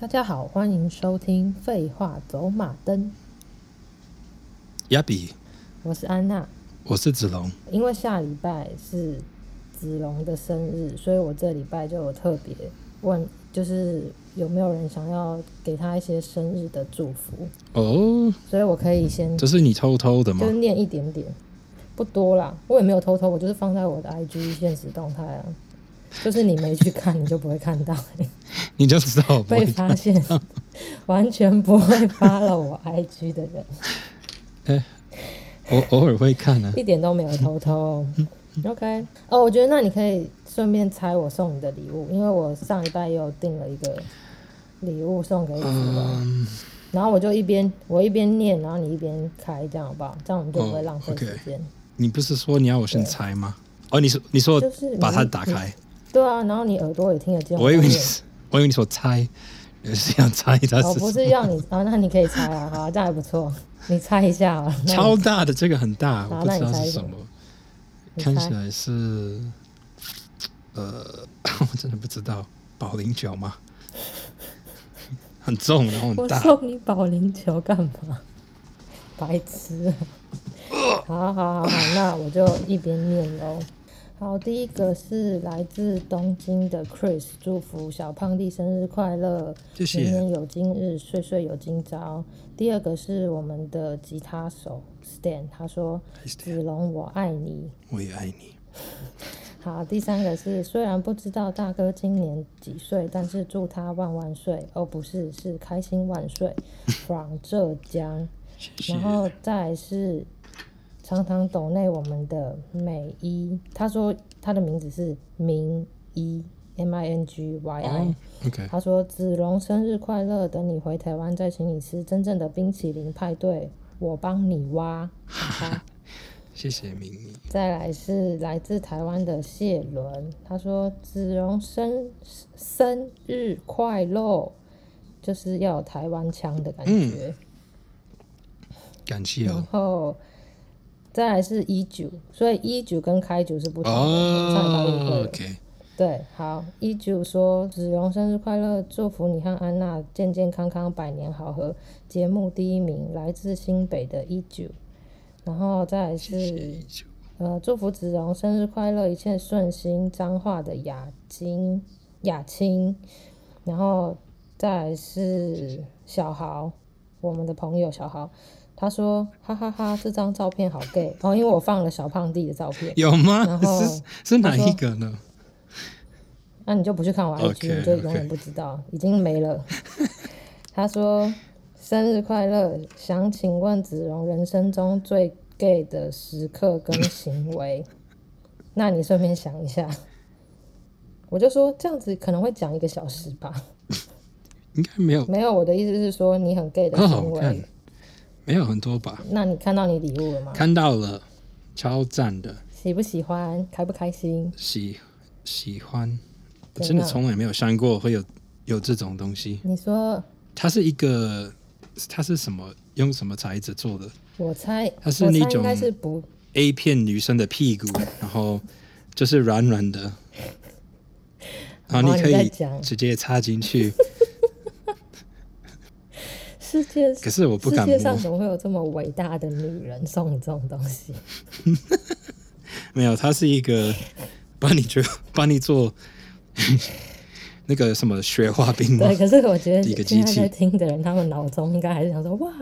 大家好，欢迎收听《废话走马灯》。亚比，我是安娜，我是子龙。因为下礼拜是子龙的生日，所以我这礼拜就有特别问，就是有没有人想要给他一些生日的祝福哦。所以我可以先，这是你偷偷的吗？就是念一点点，不多啦。我也没有偷偷，我就是放在我的 IG 现实动态啊。就是你没去看，你就不会看到，你就知道被发现，完全不会 follow 我 IG 的人。哎，我偶尔会看啊，一点都没有偷偷。OK，哦，我觉得那你可以顺便猜我送你的礼物，因为我上一拜也有订了一个礼物送给你。嗯，然后我就一边我一边念，然后你一边开，这样好不好？这样我们就不会浪费时间。Oh, okay. 你不是说你要我先猜吗？哦，你说你说把它打开。对啊，然后你耳朵也听得见。我以为你，我以为你说猜，你是要猜它是。哦，不是要你啊，那你可以猜啊，好，这样还不错，你猜一下啊。超大的这个很大，我不知道是什么。什么看起来是，呃，我真的不知道，保龄球吗？很重，然后很大。我送你保龄球干嘛？白痴。好好好好，那我就一边念喽。好，第一个是来自东京的 Chris，祝福小胖弟生日快乐，谢谢，年年有今日，岁岁有今朝。第二个是我们的吉他手 Stan，他说子龙我爱你，我也爱你。好，第三个是虽然不知道大哥今年几岁，但是祝他万万岁，哦不是，是开心万岁，from 浙江。然后再是。常常抖内我们的美一，他说他的名字是明一，M I N G Y I。OK。他说子龙生日快乐，等你回台湾再请你吃真正的冰淇淋派对，我帮你挖。谢谢明一。再来是来自台湾的谢伦，他说子龙生生日快乐，就是要有台湾腔的感觉。嗯、感谢、哦。然后。再来是一九，所以一九跟开九是不同的。哦，OK。对，好，一九说子荣生日快乐，祝福你和安娜健健康康，百年好合。节目第一名来自新北的一九，然后再来是呃，祝福子荣生日快乐，一切顺心。彰化的雅晶雅青，然后再来是小豪，我们的朋友小豪。他说：“哈哈哈，哈，这张照片好 gay 哦，因为我放了小胖弟的照片。有吗？然后是是哪一个呢？那你就不去看我 IG，、okay, 你就永远不知道已经没了。他说：生日快乐，想请问子荣人生中最 gay 的时刻跟行为。那你顺便想一下，我就说这样子可能会讲一个小时吧。应该没有，没有。我的意思是说你很 gay 的行为。Oh, ”没有很多吧？那你看到你礼物了吗？看到了，超赞的。喜不喜欢？开不开心？喜喜欢，我真的从来没有想过会有有这种东西。你说它是一个，它是什么？用什么材质做的？我猜它是那种是不 A 片女生的屁股，然后就是软软的，然后你可以直接插进去。世界可是我不敢。世界上怎么会有这么伟大的女人送你这种东西？没有，她是一个帮你做 帮你做 那个什么雪花冰吗？对，可是我觉得一个机器。在听的人，他们脑中应该还是想说：哇，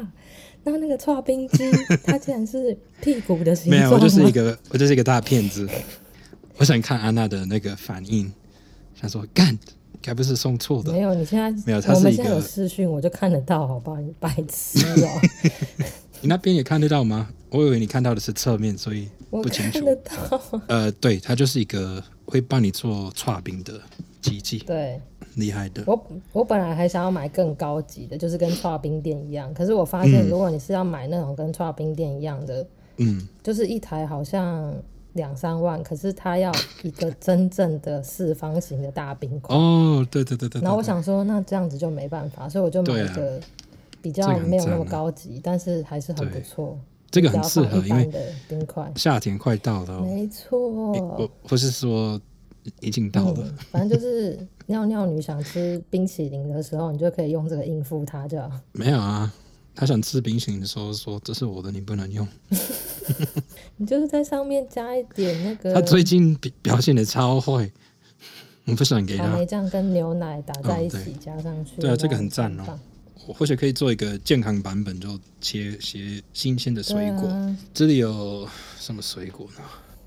那那个搓冰机，它竟然是屁股的形状。没有，我就是一个，我就是一个大骗子。我想看安娜的那个反应，想说干。该不是送错的？没有，你现在没有，他是在有视讯，我就看得到，好不好？你白痴哦！你那边也看得到吗？我以为你看到的是侧面，所以不清楚。呃，对，它就是一个会帮你做串冰的机器，对，厉害的。我我本来还想要买更高级的，就是跟串冰店一样。可是我发现，如果你是要买那种跟串冰店一样的，嗯，就是一台好像。两三万，可是他要一个真正的四方形的大冰块哦，对对对对。然后我想说，那这样子就没办法，所以我就买一个比较没有那么高级，啊、但是还是很不错。这个很适合，因为冰块。夏天快到了，没错。不是说已经到了。嗯、反正就是尿尿女想吃冰淇淋的时候，你就可以用这个应付她，就好。没有啊，她想吃冰淇淋的时候说：“这是我的，你不能用。”你就是在上面加一点那个。他最近表表现的超坏，我不想给他。草莓酱跟牛奶打在一起、哦、加上去。对啊，这个很赞哦。我或许可以做一个健康版本，就切些新鲜的水果。啊、这里有什么水果呢？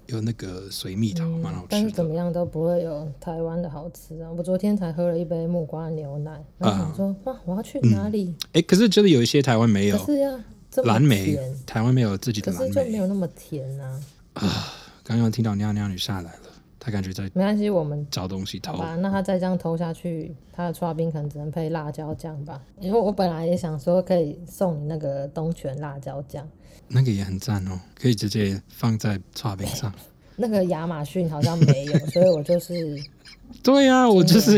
有那个水蜜桃，蛮、嗯、好吃。但是怎么样都不会有台湾的好吃啊！我昨天才喝了一杯木瓜牛奶，然后想说，哇、啊，我要去哪里？哎、嗯欸，可是这里有一些台湾没有。是呀，蓝莓，台湾没有自己的蓝莓，可是就没有那么甜啊。啊，刚刚听到娘娘女下来了。她感觉在没关系，我们找东西偷吧。那她再这样偷下去，她的剉冰可能只能配辣椒酱吧。因为我本来也想说可以送你那个东泉辣椒酱，那个也很赞哦，可以直接放在剉冰上。那个亚马逊好像没有，所以我就是。对呀、啊，我就是。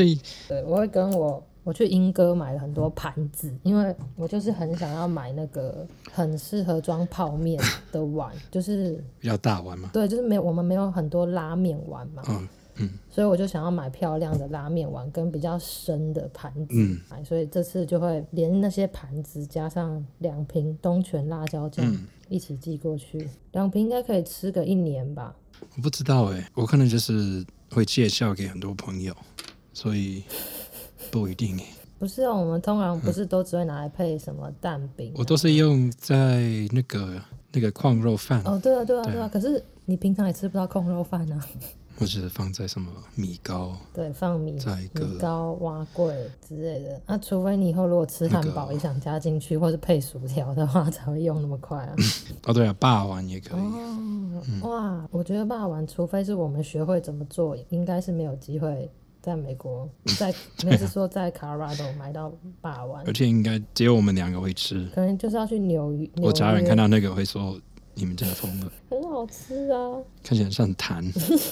对，我会跟我。我去英哥买了很多盘子，因为我就是很想要买那个很适合装泡面的碗，就是比较大碗嘛。对，就是没有我们没有很多拉面碗嘛。嗯嗯。所以我就想要买漂亮的拉面碗跟比较深的盘子。嗯。所以这次就会连那些盘子加上两瓶东泉辣椒酱一起寄过去，两瓶应该可以吃个一年吧。我不知道哎、欸，我可能就是会介绍给很多朋友，所以。不一定哎，不是啊，我们通常不是都只会拿来配什么蛋饼、啊嗯？我都是用在那个那个控肉饭。哦，对啊，对啊，对啊。可是你平常也吃不到控肉饭啊。或者放在什么米糕？对，放米米糕、碗粿之类的。那、啊、除非你以后如果吃汉堡也想加进去，那个、或是配薯条的话，才会用那么快啊。哦，对啊，霸王也可以。哦，嗯、哇，我觉得霸王，除非是我们学会怎么做，应该是没有机会。在美国，在那是说在 Colorado 买到霸王，而且应该只有我们两个会吃，可能就是要去纽约。我家人看到那个会说：“你们真的疯了。”很好吃啊，看起来像痰，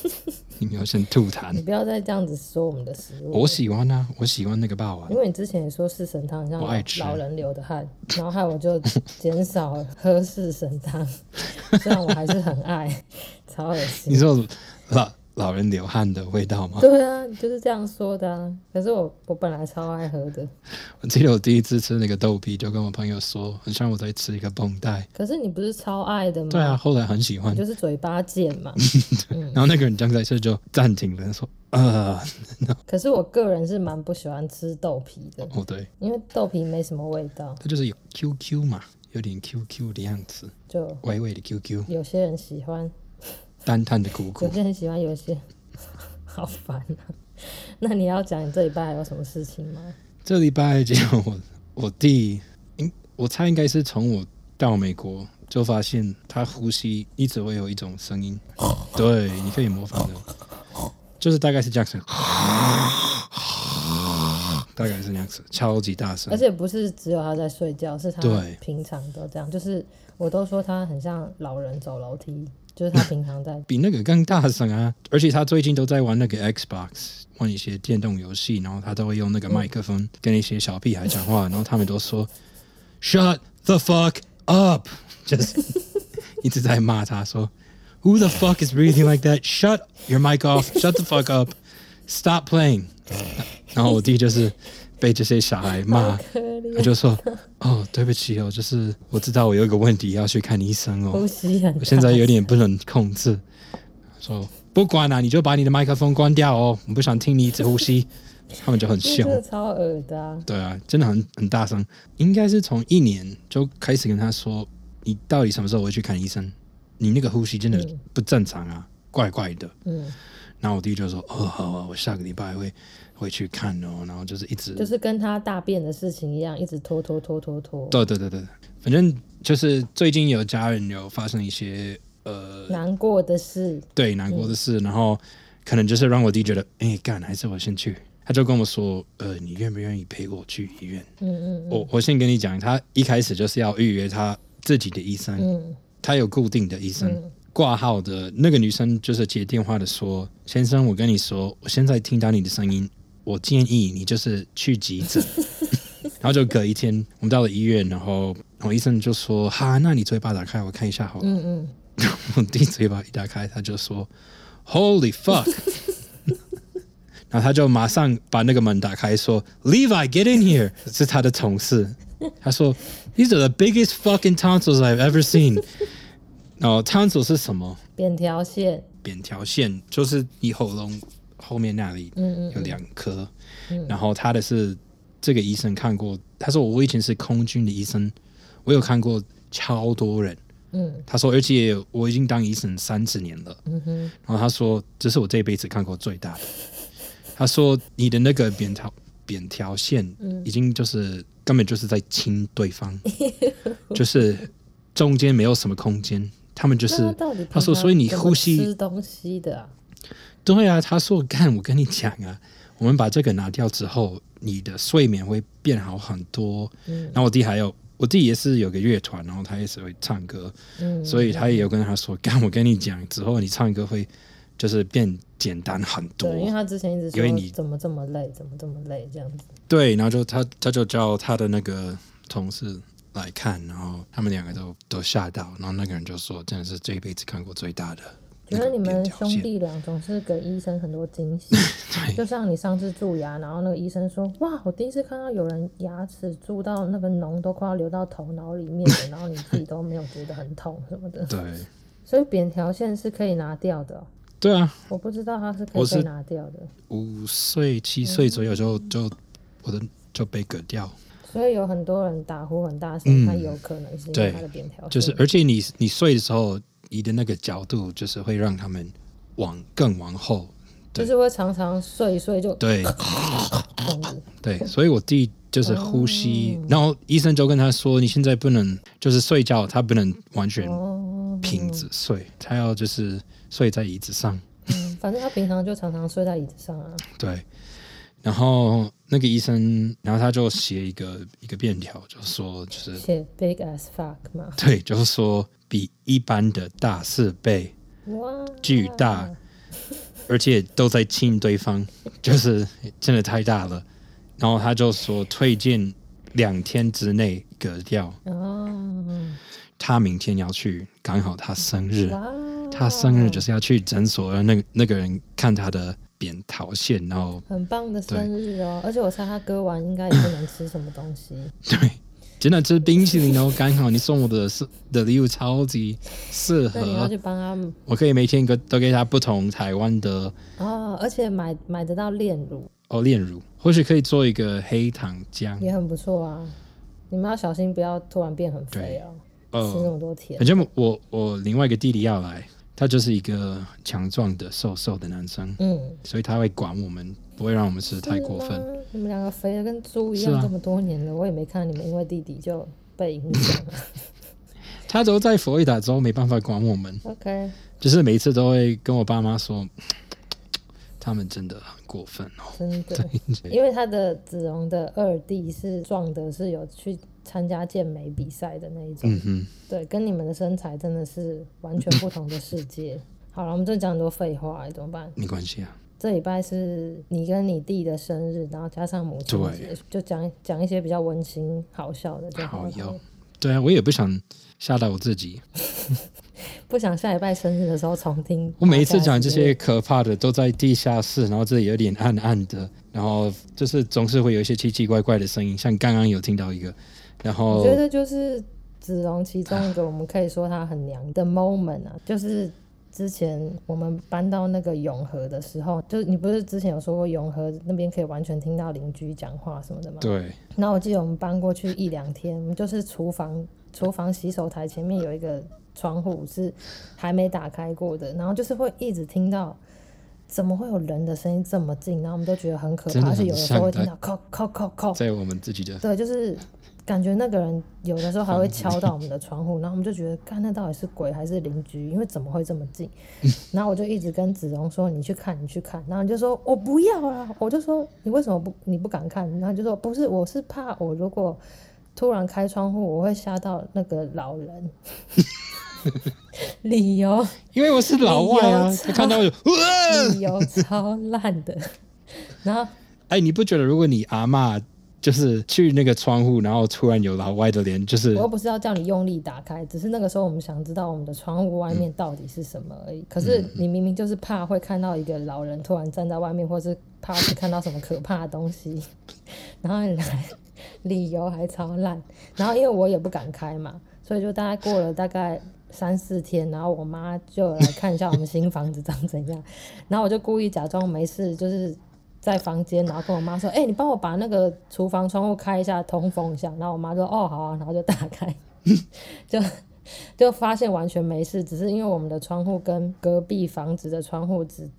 你们要先吐痰。你不要再这样子说我们的食物。我喜欢啊，我喜欢那个霸王，因为你之前也说四神汤像老人流的汗，然后害我就减少喝四神汤，虽然我还是很爱，超恶心。你说老。老人流汗的味道吗？对啊，就是这样说的啊。可是我我本来超爱喝的。我记得我第一次吃那个豆皮，就跟我朋友说，很像我在吃一个绷带。可是你不是超爱的吗？对啊，后来很喜欢。就是嘴巴贱嘛。然后那个人刚在这就暂停了，说 啊。可是我个人是蛮不喜欢吃豆皮的。哦，对，因为豆皮没什么味道。它就是有 QQ 嘛，有点 QQ 的样子，就微微的 QQ。有些人喜欢。淡淡的苦苦，有些很喜欢，有 些好烦啊。那你要讲你这礼拜还有什么事情吗？这礼拜就我我弟，应我猜应该是从我到美国就发现他呼吸一直会有一种声音，对，你可以模仿的，就是大概是这样子，大概是这样子，超级大声，而且不是只有他在睡觉，是他平常都这样，就是我都说他很像老人走楼梯。就是他平常在比那个更大声啊，而且他最近都在玩那个 Xbox，玩一些电动游戏，然后他都会用那个麦克风跟一些小屁孩讲话，然后他们都说 “Shut the fuck up”，就是一直在骂他说 “Who the fuck is breathing like that? Shut your mic off! Shut the fuck up! Stop playing!” 然后我弟就是。 被这些小孩骂，他就说：“哦，对不起哦，就是我知道我有一个问题要去看医生哦，我现在有点不能控制。”说不管了，你就把你的麦克风关掉哦，我不想听你一直呼吸。他们就很凶，超恶的啊。对啊，真的很很大声。应该是从一年就开始跟他说：“你到底什么时候会去看医生？你那个呼吸真的不正常啊，怪怪的。”嗯。然后我弟就说：“哦，好啊，我下个礼拜会。”会去看哦，然后就是一直就是跟他大便的事情一样，一直拖拖拖拖拖。对对对对，反正就是最近有家人有发生一些呃难过的事，对难过的事，嗯、然后可能就是让我弟觉得，哎干，还是我先去。他就跟我说，呃，你愿不愿意陪我去医院？嗯嗯，嗯，我我先跟你讲，他一开始就是要预约他自己的医生，嗯，他有固定的医生。嗯挂号的那个女生就是接电话的说：“先生，我跟你说，我现在听到你的声音。”我建议你就是去急诊，然后就隔一天，我们到了医院，然后然后医生就说：“哈，那你嘴巴打开，我看一下好了。”嗯嗯，我弟嘴巴一打开，他就说：“Holy fuck！” 然后他就马上把那个门打开，说：“Levi, get in here。”是他的同事。他说：“These are the biggest fucking tonsils I've ever seen。”然后 tonsils 是什么？扁条线。扁条线就是你喉咙后面那里有两颗。嗯嗯嗯。然后他的是这个医生看过，他说我以前是空军的医生，我有看过超多人。嗯。他说，而且我已经当医生三十年了。嗯哼。然后他说，这是我这辈子看过最大的。他说，你的那个扁条扁条线已经就是根本就是在亲对方，就是中间没有什么空间。他们就是他说，所以你呼吸吃东西的啊？对啊，他说，干，我跟你讲啊，我们把这个拿掉之后，你的睡眠会变好很多。嗯，然后我弟还有，我弟也是有个乐团，然后他也是会唱歌，嗯，所以他也有跟他说，干，我跟你讲，之后你唱歌会就是变简单很多。对，因为他之前一直说，因为你怎么这么累，怎么这么累这样子。对，然后就他他就叫他的那个同事。来看，然后他们两个都都吓到，然后那个人就说：“真的是这一辈子看过最大的。”觉得你们兄弟俩总是给医生很多惊喜，就像你上次蛀牙，然后那个医生说：“哇，我第一次看到有人牙齿蛀到那个脓都快要流到头脑里面了，然后你自己都没有觉得很痛什么的。”对，所以扁条线是可以拿掉的。对啊，我不知道它是可以被拿掉的。五岁七岁左右就就我的就被割掉。所以有很多人打呼很大声，他、嗯、有可能是因为他的扁桃腺。就是，而且你你睡的时候，你的那个角度就是会让他们往更往后，就是会常常睡一睡就对，对，所以我弟就是呼吸，嗯、然后医生就跟他说，你现在不能就是睡觉，他不能完全平着睡，嗯、他要就是睡在椅子上。嗯，反正他平常就常常睡在椅子上啊。对。然后那个医生，然后他就写一个一个便条，就说就是写 big as fuck 嘛，对，就是说比一般的大四倍，哇，巨大，而且都在亲对方，就是真的太大了。然后他就说推荐两天之内割掉。哦，他明天要去，刚好他生日，他生日就是要去诊所，让那个那个人看他的。扁桃腺，然后很棒的生日哦！而且我猜他割完应该也不能吃什么东西。对，真的吃冰淇淋哦。刚好你送我的是的礼物超级适合，你要去帮他。我可以每天给都给他不同台湾的哦，而且买买得到炼乳哦，炼乳或许可以做一个黑糖浆，也很不错啊。你们要小心，不要突然变很肥哦，呃、吃那么多甜。反正我我另外一个弟弟要来。他就是一个强壮的、瘦瘦的男生，嗯，所以他会管我们，不会让我们吃太过分。你们两个肥的跟猪一样，啊、这么多年了，我也没看到你们因为弟弟就被影响了。他都在佛罗里达州，没办法管我们。OK，就是每一次都会跟我爸妈说，他们真的很过分哦，真的。因为他的子龙的二弟是壮的，是有去。参加健美比赛的那一种，嗯、哼对，跟你们的身材真的是完全不同的世界。好了，我们这讲很多废话，怎么办？没关系啊。这礼拜是你跟你弟的生日，然后加上母亲节，就讲讲一些比较温馨、好笑的就好。好哟。对啊，我也不想吓到我自己，不想下礼拜生日的时候重听。我每一次讲这些可怕的都在地下室，然后这里有点暗暗的，然后就是总是会有一些奇奇怪怪的声音，像刚刚有听到一个。然后我觉得就是子龙其中一个，我们可以说他很娘的 moment 啊，就是之前我们搬到那个永和的时候，就是你不是之前有说过永和那边可以完全听到邻居讲话什么的吗？对。然后我记得我们搬过去一两天，我们就是厨房厨房洗手台前面有一个窗户是还没打开过的，然后就是会一直听到怎么会有人的声音这么近，然后我们都觉得很可怕，而且有的时候会听到敲敲敲敲，在我们自己的对，就是。感觉那个人有的时候还会敲到我们的窗户，然后我们就觉得，看那到底是鬼还是邻居？因为怎么会这么近？然后我就一直跟子荣说：“你去看，你去看。”然后你就说：“我不要啊！”我就说：“你为什么不？你不敢看？”然后就说：“不是，我是怕我如果突然开窗户，我会吓到那个老人。” 理由？因为我是老外啊，他看到有理由超烂的。然后，哎，你不觉得如果你阿嬷？就是去那个窗户，然后突然有老外的脸，就是我又不是要叫你用力打开，只是那个时候我们想知道我们的窗户外面到底是什么而已。嗯、可是你明明就是怕会看到一个老人突然站在外面，或是怕是看到什么可怕的东西，然后你来理由还超烂，然后因为我也不敢开嘛，所以就大概过了大概三四天，然后我妈就来看一下我们新房子长怎样，然后我就故意假装没事，就是。在房间，然后跟我妈说：“哎、欸，你帮我把那个厨房窗户开一下，通风一下。”然后我妈说：“哦，好啊。”然后就打开，就 就发现完全没事，只是因为我们的窗户跟隔壁房子的窗户只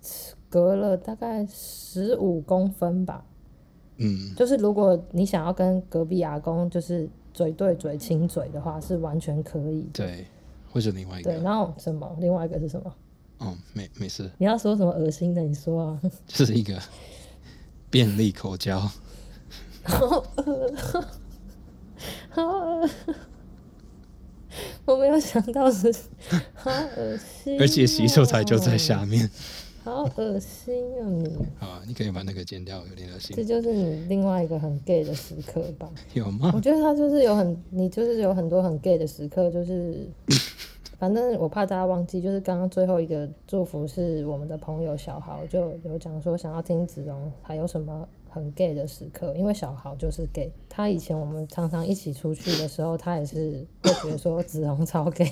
隔了大概十五公分吧。嗯，就是如果你想要跟隔壁阿公就是嘴对嘴亲嘴的话，是完全可以。对，或者另外一个。对，然后什么？另外一个是什么？哦，没没事。你要说什么恶心的？你说啊。这是一个。便利口交，好恶，好恶，我没有想到是，好恶心，而且洗手台就在下面，好恶心啊你！好，你可以把那个剪掉，有点恶心。这就是你另外一个很 gay 的时刻吧？有吗？我觉得他就是有很，你就是有很多很 gay 的时刻，就是。反正我怕大家忘记，就是刚刚最后一个祝福是我们的朋友小豪就有讲说想要听子龙还有什么很 gay 的时刻，因为小豪就是 gay，他以前我们常常一起出去的时候，他也是会觉得说子龙超 gay。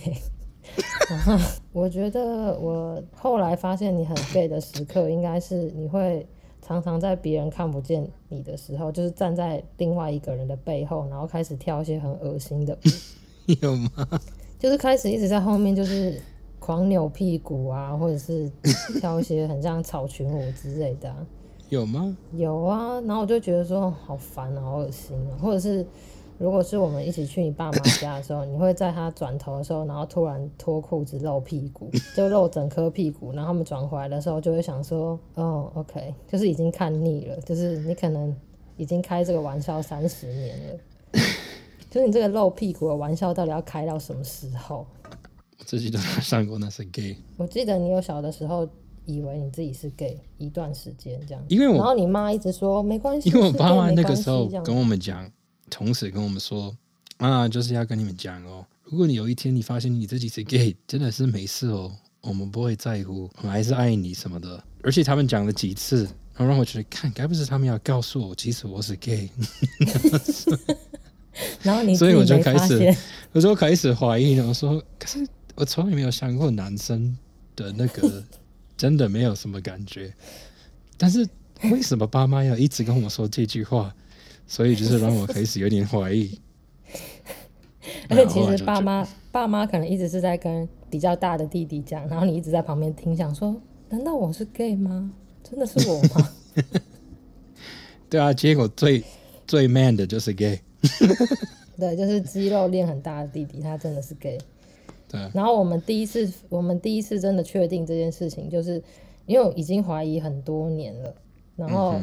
然后我觉得我后来发现你很 gay 的时刻，应该是你会常常在别人看不见你的时候，就是站在另外一个人的背后，然后开始跳一些很恶心的舞。有吗？就是开始一直在后面，就是狂扭屁股啊，或者是 跳一些很像草裙舞之类的啊。有吗？有啊，然后我就觉得说好烦啊，好恶心啊。或者是如果是我们一起去你爸妈家的时候，你会在他转头的时候，然后突然脱裤子露屁股，就露整颗屁股，然后他们转回来的时候就会想说，哦，OK，就是已经看腻了，就是你可能已经开这个玩笑三十年了。就是你这个露屁股的玩笑，到底要开到什么时候？我自己都上过那是 gay。我记得你有小的时候以为你自己是 gay 一段时间这样，因为我然后你妈一直说没关系，因为我爸妈那个时候跟我们讲，同时跟我们说啊，就是要跟你们讲哦，如果你有一天你发现你自己是 gay，真的是没事哦，我们不会在乎，我们还是爱你什么的。而且他们讲了几次，然后让我觉得看，该不是他们要告诉我，其实我是 gay。然后你所以我就开始，我就开始怀疑了。我说，可是我从来没有想过男生的那个 真的没有什么感觉。但是为什么爸妈要一直跟我说这句话？所以就是让我开始有点怀疑。而且其实爸妈爸妈可能一直是在跟比较大的弟弟讲，然后你一直在旁边听，想说：难道我是 gay 吗？真的是我吗？对啊，结果最最 man 的就是 gay。对，就是肌肉练很大的弟弟，他真的是 gay。对。然后我们第一次，我们第一次真的确定这件事情，就是因为我已经怀疑很多年了。然后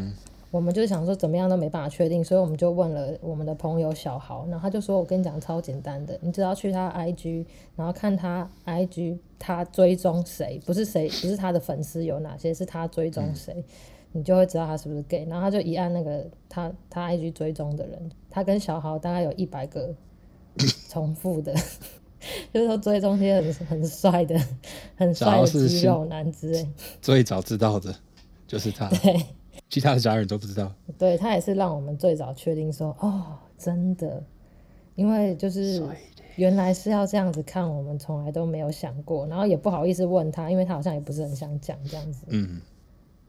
我们就想说，怎么样都没办法确定，所以我们就问了我们的朋友小豪，然后他就说：“我跟你讲，超简单的，你只要去他 IG，然后看他 IG，他追踪谁，不是谁，不是他的粉丝有哪些，是他追踪谁。嗯”你就会知道他是不是 gay，然后他就一按那个他他 IG 追踪的人，他跟小豪大概有一百个 重复的，就是说追踪些很很帅的、很帅的肌肉男之类。最早知道的就是他，对，其他的家人都不知道。对，他也是让我们最早确定说，哦，真的，因为就是原来是要这样子看，我们从来都没有想过，然后也不好意思问他，因为他好像也不是很想讲这样子。嗯。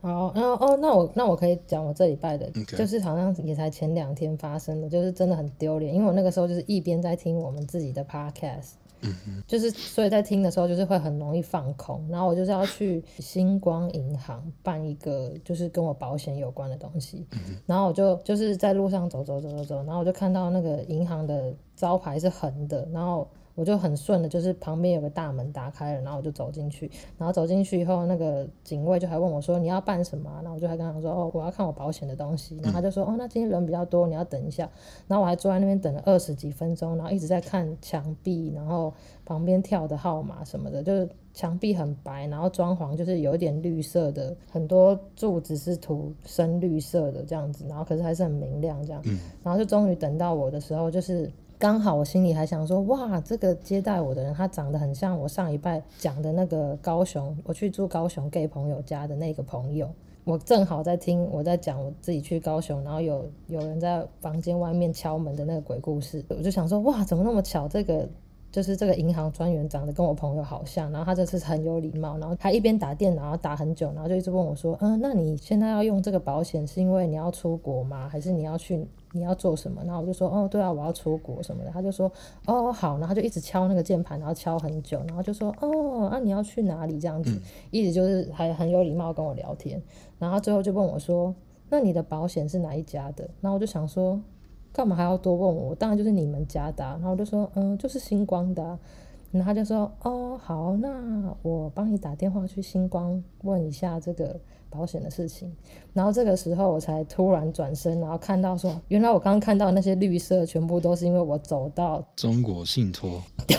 好，然后哦，那我那我可以讲我这礼拜的.就是好像也才前两天发生的，就是真的很丢脸，因为我那个时候就是一边在听我们自己的 podcast，嗯哼，就是所以在听的时候就是会很容易放空，然后我就是要去星光银行办一个就是跟我保险有关的东西，然后我就就是在路上走走走走走，然后我就看到那个银行的招牌是横的，然后。我就很顺的，就是旁边有个大门打开了，然后我就走进去，然后走进去以后，那个警卫就还问我说，你要办什么？然后我就还跟他说哦，我要看我保险的东西，然后他就说哦，那今天人比较多，你要等一下，然后我还坐在那边等了二十几分钟，然后一直在看墙壁，然后旁边跳的号码什么的，就是墙壁很白，然后装潢就是有一点绿色的，很多柱子是涂深绿色的这样子，然后可是还是很明亮这样，然后就终于等到我的时候就是。刚好我心里还想说，哇，这个接待我的人，他长得很像我上一拜讲的那个高雄，我去住高雄 gay 朋友家的那个朋友。我正好在听我在讲我自己去高雄，然后有有人在房间外面敲门的那个鬼故事，我就想说，哇，怎么那么巧？这个。就是这个银行专员长得跟我朋友好像，然后他这次很有礼貌，然后他一边打电脑，打很久，然后就一直问我说：“嗯，那你现在要用这个保险是因为你要出国吗？还是你要去你要做什么？”然后我就说：“哦，对啊，我要出国什么的。”他就说：“哦，好。”然后他就一直敲那个键盘，然后敲很久，然后就说：“哦，那、啊、你要去哪里？”这样子，一直就是还很有礼貌跟我聊天，然后最后就问我说：“那你的保险是哪一家的？”然后我就想说。干嘛还要多问我？当然就是你们家的啊。然后我就说，嗯，就是星光的啊。然后他就说，哦，好，那我帮你打电话去星光问一下这个保险的事情。然后这个时候我才突然转身，然后看到说，原来我刚刚看到那些绿色，全部都是因为我走到中国信托。对。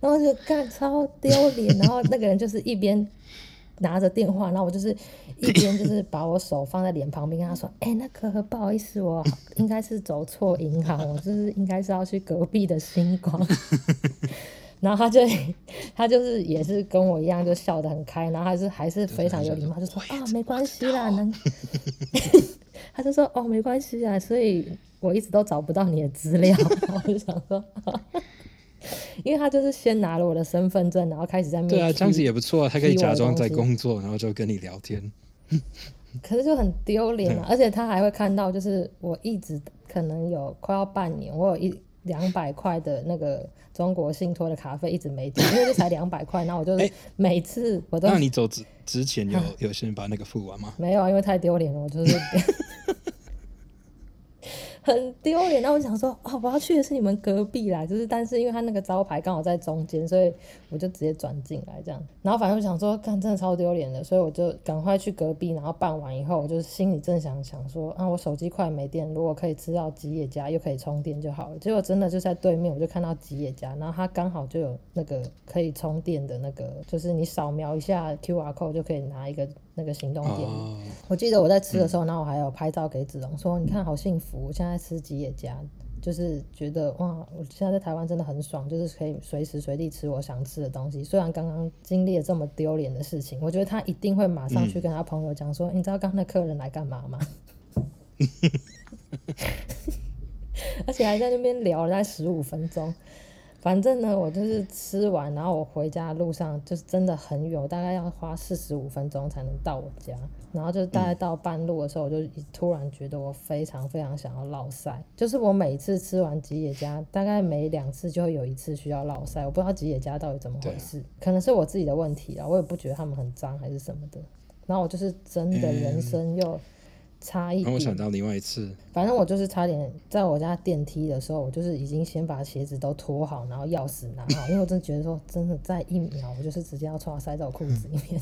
然后就干超丢脸，然后那个人就是一边。拿着电话，然后我就是一边就是把我手放在脸旁边，跟他说：“哎、欸，那个不好意思，我应该是走错银行，我就是应该是要去隔壁的星光。” 然后他就他就是也是跟我一样，就笑得很开，然后还是还是非常有礼貌，就说：“啊，没关系啦，能。”他就说：“哦，没关系啊，所以我一直都找不到你的资料。”我就想说。因为他就是先拿了我的身份证，然后开始在面对啊，这样子也不错啊，他可以假装在工作，然后就跟你聊天。可是就很丢脸啊，而且他还会看到，就是我一直可能有快要半年，我有一两百块的那个中国信托的卡费一直没缴，因为这才两百块，然后我就每次我都。那你走之之前有有先把那个付完吗？没有啊，因为太丢脸了，我就是。很丢脸，那我想说，哦，我要去的是你们隔壁啦，就是，但是因为他那个招牌刚好在中间，所以我就直接转进来这样。然后反正我想说，看真的超丢脸的，所以我就赶快去隔壁，然后办完以后，我就心里正想想说，啊，我手机快没电，如果可以吃到吉野家又可以充电就好了。结果真的就在对面，我就看到吉野家，然后他刚好就有那个可以充电的那个，就是你扫描一下 QR code 就可以拿一个。那个行动电，oh, 我记得我在吃的时候，然后我还有拍照给子龙说：“你看好幸福，我现在吃吉野家，就是觉得哇，我现在在台湾真的很爽，就是可以随时随地吃我想吃的东西。虽然刚刚经历了这么丢脸的事情，我觉得他一定会马上去跟他朋友讲说：‘你知道刚刚那客人来干嘛吗？’ 而且还在那边聊了大概十五分钟。”反正呢，我就是吃完，然后我回家的路上就是真的很远，我大概要花四十五分钟才能到我家。然后就大概到半路的时候，我就突然觉得我非常非常想要落晒。就是我每次吃完吉野家，大概每两次就会有一次需要落晒。我不知道吉野家到底怎么回事，可能是我自己的问题啊，我也不觉得他们很脏还是什么的。然后我就是真的人生又。差一点，我想到另外一次，反正我就是差点在我家电梯的时候，我就是已经先把鞋子都脱好，然后钥匙拿好，因为我真的觉得说，真的在一秒，我就是直接要穿塞到我裤子里面。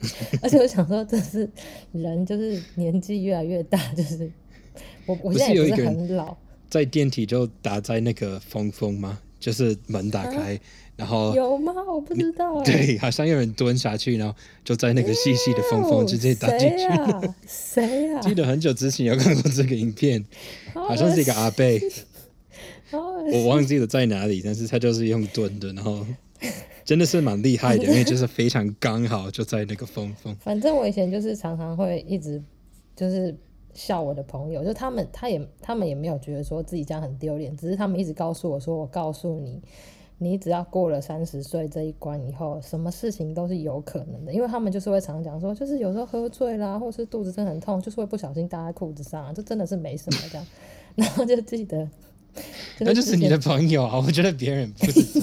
而且我想说，这是人就是年纪越来越大，就是我我现在也不是很老，在电梯就打在那个缝缝吗？就是门打开。啊然后有吗？我不知道。对，好像有人蹲下去，然后就在那个细细的缝缝直接打进去。谁啊？记得很久之前有看过这个影片，好像是一个阿贝，我忘记了在哪里，但是他就是用蹲的，然后真的是蛮厉害的，因为就是非常刚好就在那个缝缝。反正我以前就是常常会一直就是笑我的朋友，就他们他也他们也没有觉得说自己这样很丢脸，只是他们一直告诉我说，我告诉你。你只要过了三十岁这一关以后，什么事情都是有可能的，因为他们就是会常讲说，就是有时候喝醉啦，或是肚子真的很痛，就是会不小心搭在裤子上，这真的是没什么这样，然后就记得，那就是你的朋友啊，我觉得别人不是，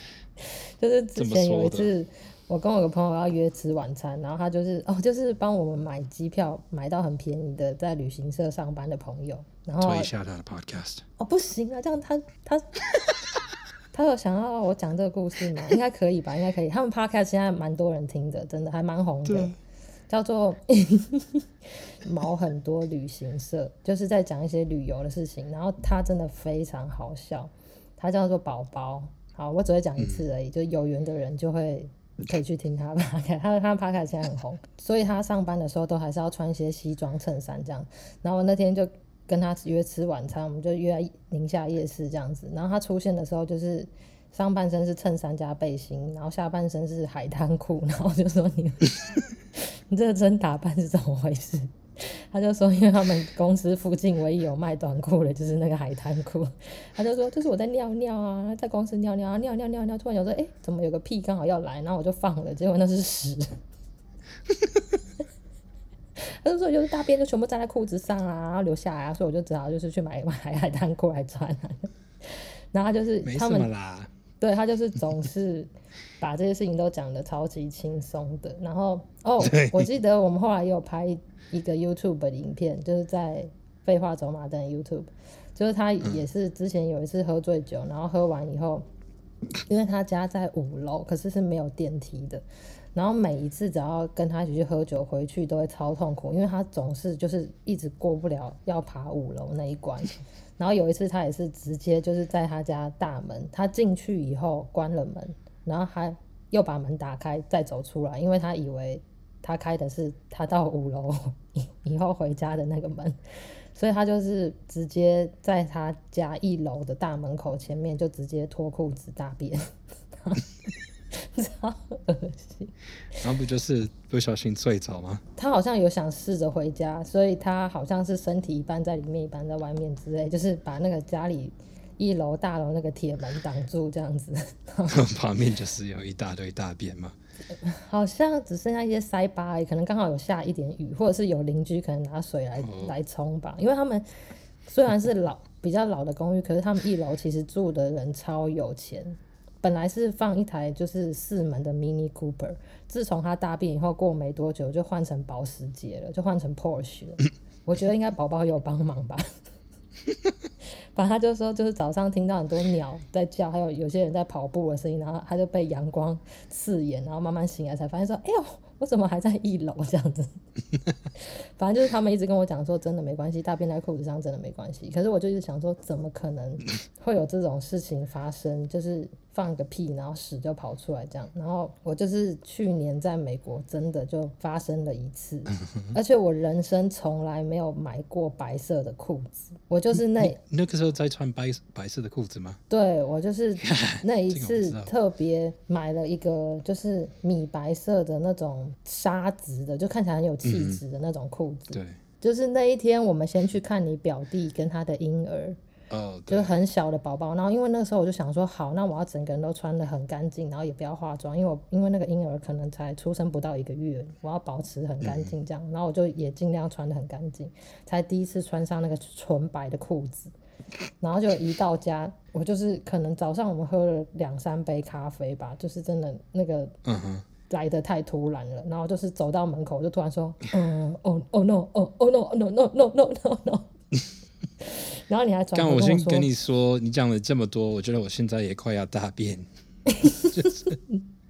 就是之前有一次我跟我个朋友要约吃晚餐，然后他就是哦，就是帮我们买机票，买到很便宜的，在旅行社上班的朋友。然后推一下他的 podcast。哦，不行啊，这样他他 他有想要我讲这个故事吗？应该可以吧，应该可以。他们 podcast 现在蛮多人听的，真的还蛮红的，叫做 毛很多旅行社，就是在讲一些旅游的事情。然后他真的非常好笑，他叫做宝宝。好，我只会讲一次而已，嗯、就有缘的人就会。可以去听他吧，他他 p o d 现在很红，所以他上班的时候都还是要穿一些西装衬衫这样。然后我那天就跟他约吃晚餐，我们就约宁夏夜市这样子。然后他出现的时候就是上半身是衬衫加背心，然后下半身是海滩裤，然后就说你 你这个真打扮是怎么回事？他就说，因为他们公司附近唯一有卖短裤的，就是那个海滩裤。他就说，就是我在尿尿啊，在公司尿尿啊，尿尿尿尿，突然有说，哎、欸，怎么有个屁刚好要来，然后我就放了，结果那是屎。他就说，就是大便就全部粘在裤子上啊，然后留下来啊，所以我就只好就是去买买海滩裤来穿、啊。然后他就是他们啦，对他就是总是把这些事情都讲的超级轻松的。然后哦，我记得我们后来也有拍。一个 YouTube 的影片，就是在废话走马灯 YouTube，就是他也是之前有一次喝醉酒，然后喝完以后，因为他家在五楼，可是是没有电梯的，然后每一次只要跟他一起去喝酒回去都会超痛苦，因为他总是就是一直过不了要爬五楼那一关，然后有一次他也是直接就是在他家大门，他进去以后关了门，然后还又把门打开再走出来，因为他以为。他开的是他到五楼 以以后回家的那个门，所以他就是直接在他家一楼的大门口前面就直接脱裤子大便，超恶心。然后不就是不小心睡着吗？他好像有想试着回家，所以他好像是身体一半在里面，一半在外面之类，就是把那个家里一楼大楼那个铁门挡住这样子。旁边就是有一大堆大便嘛？好像只剩下一些塞巴而已，可能刚好有下一点雨，或者是有邻居可能拿水来来冲吧。因为他们虽然是老比较老的公寓，可是他们一楼其实住的人超有钱。本来是放一台就是四门的 Mini Cooper，自从他大病以后，过没多久就换成保时捷了，就换成 Porsche 了。我觉得应该宝宝有帮忙吧。反正他就说，就是早上听到很多鸟在叫，还有有些人在跑步的声音，然后他就被阳光刺眼，然后慢慢醒来才发现说，哎呦。我怎么还在一楼这样子？反正就是他们一直跟我讲说，真的没关系，大便在裤子上真的没关系。可是我就一直想说，怎么可能会有这种事情发生？就是放个屁，然后屎就跑出来这样。然后我就是去年在美国真的就发生了一次，而且我人生从来没有买过白色的裤子。我就是那那个时候在穿白白色的裤子吗？对，我就是那一次 特别买了一个就是米白色的那种。纱质的，就看起来很有气质的那种裤子。嗯。对，就是那一天，我们先去看你表弟跟他的婴儿，哦，就是很小的宝宝。然后因为那个时候我就想说，好，那我要整个人都穿的很干净，然后也不要化妆，因为我因为那个婴儿可能才出生不到一个月，我要保持很干净这样。嗯。然后我就也尽量穿的很干净，才第一次穿上那个纯白的裤子。然后就一到家，我就是可能早上我们喝了两三杯咖啡吧，就是真的那个，嗯哼。来的太突然了，然后就是走到门口，就突然说，嗯，哦，哦，no，哦，哦，no，no，no，no，no，no，然后你还转刚我先跟你说，你讲了这么多，我觉得我现在也快要大便，就 是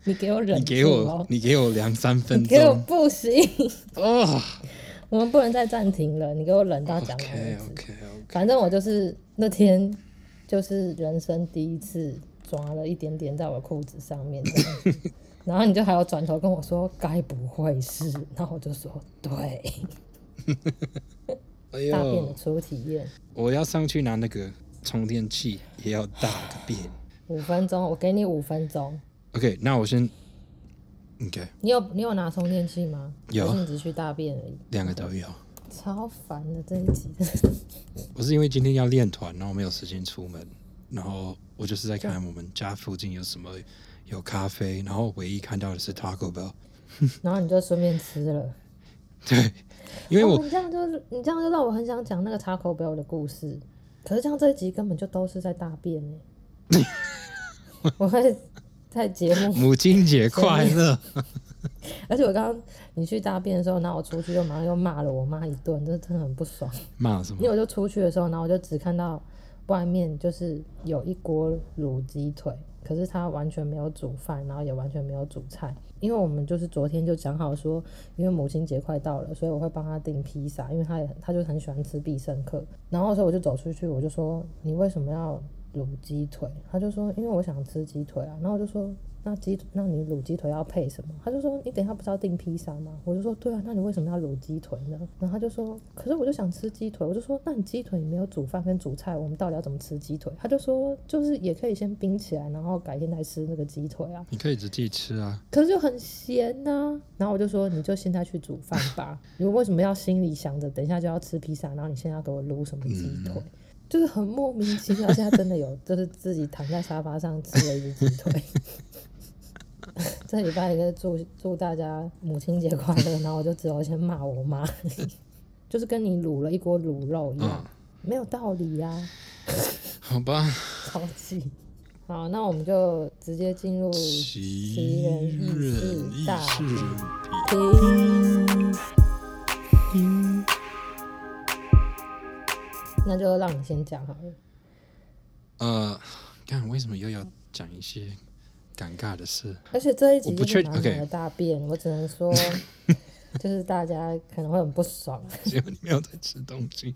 你给我忍，你给我，你给我两三分钟，给我不行，哦，我们不能再暂停了，你给我忍到讲完为反正我就是那天就是人生第一次抓了一点点在我裤子上面。然后你就还要转头跟我说，该不会是？然后我就说对。哎呦，大便的初体验。我要上去拿那个充电器，也要大个便。五分钟，我给你五分钟。OK，那我先。OK。你有你有拿充电器吗？有。你只去大便而已。两个都有。超烦的这一集。我是因为今天要练团，然后没有时间出门，然后我就是在看我们家附近有什么。有咖啡，然后唯一看到的是 Taco Bell，然后你就顺便吃了。对，因为我、哦、你这样就是你这样就让我很想讲那个 Taco Bell 的故事，可是这样这一集根本就都是在大便呢。我会在节目母亲节快乐。而且我刚刚你去大便的时候，然后我出去又马上又骂了我妈一顿，真的真的很不爽。骂什么？因为我就出去的时候，然后我就只看到外面就是有一锅卤鸡腿，可是他完全没有煮饭，然后也完全没有煮菜。因为我们就是昨天就讲好说，因为母亲节快到了，所以我会帮他订披萨，因为他也他就很喜欢吃必胜客。然后所以我就走出去，我就说你为什么要卤鸡腿？他就说因为我想吃鸡腿啊。然后我就说。那鸡，那你卤鸡腿要配什么？他就说你等一下不是要订披萨吗？我就说对啊，那你为什么要卤鸡腿呢？然后他就说，可是我就想吃鸡腿。我就说，那你鸡腿你没有煮饭跟煮菜，我们到底要怎么吃鸡腿？他就说，就是也可以先冰起来，然后改天再吃那个鸡腿啊。你可以直接吃啊，可是就很咸呐、啊。然后我就说，你就现在去煮饭吧。你为什么要心里想着等一下就要吃披萨，然后你现在要给我卤什么鸡腿？嗯、就是很莫名其妙。现在真的有，就是自己躺在沙发上吃了一只鸡腿。这礼拜也祝祝大家母亲节快乐，然后我就只有先骂我妈，就是跟你卤了一锅卤肉一样，嗯、没有道理呀、啊。好吧，超级。好，那我们就直接进入奇人异事大比拼。那就让你先讲好了。呃，看为什么又要讲一些？尴尬的事，而且这一集就是满满的大便，我，我只能说，就是大家可能会很不爽。只有你没有在吃东西，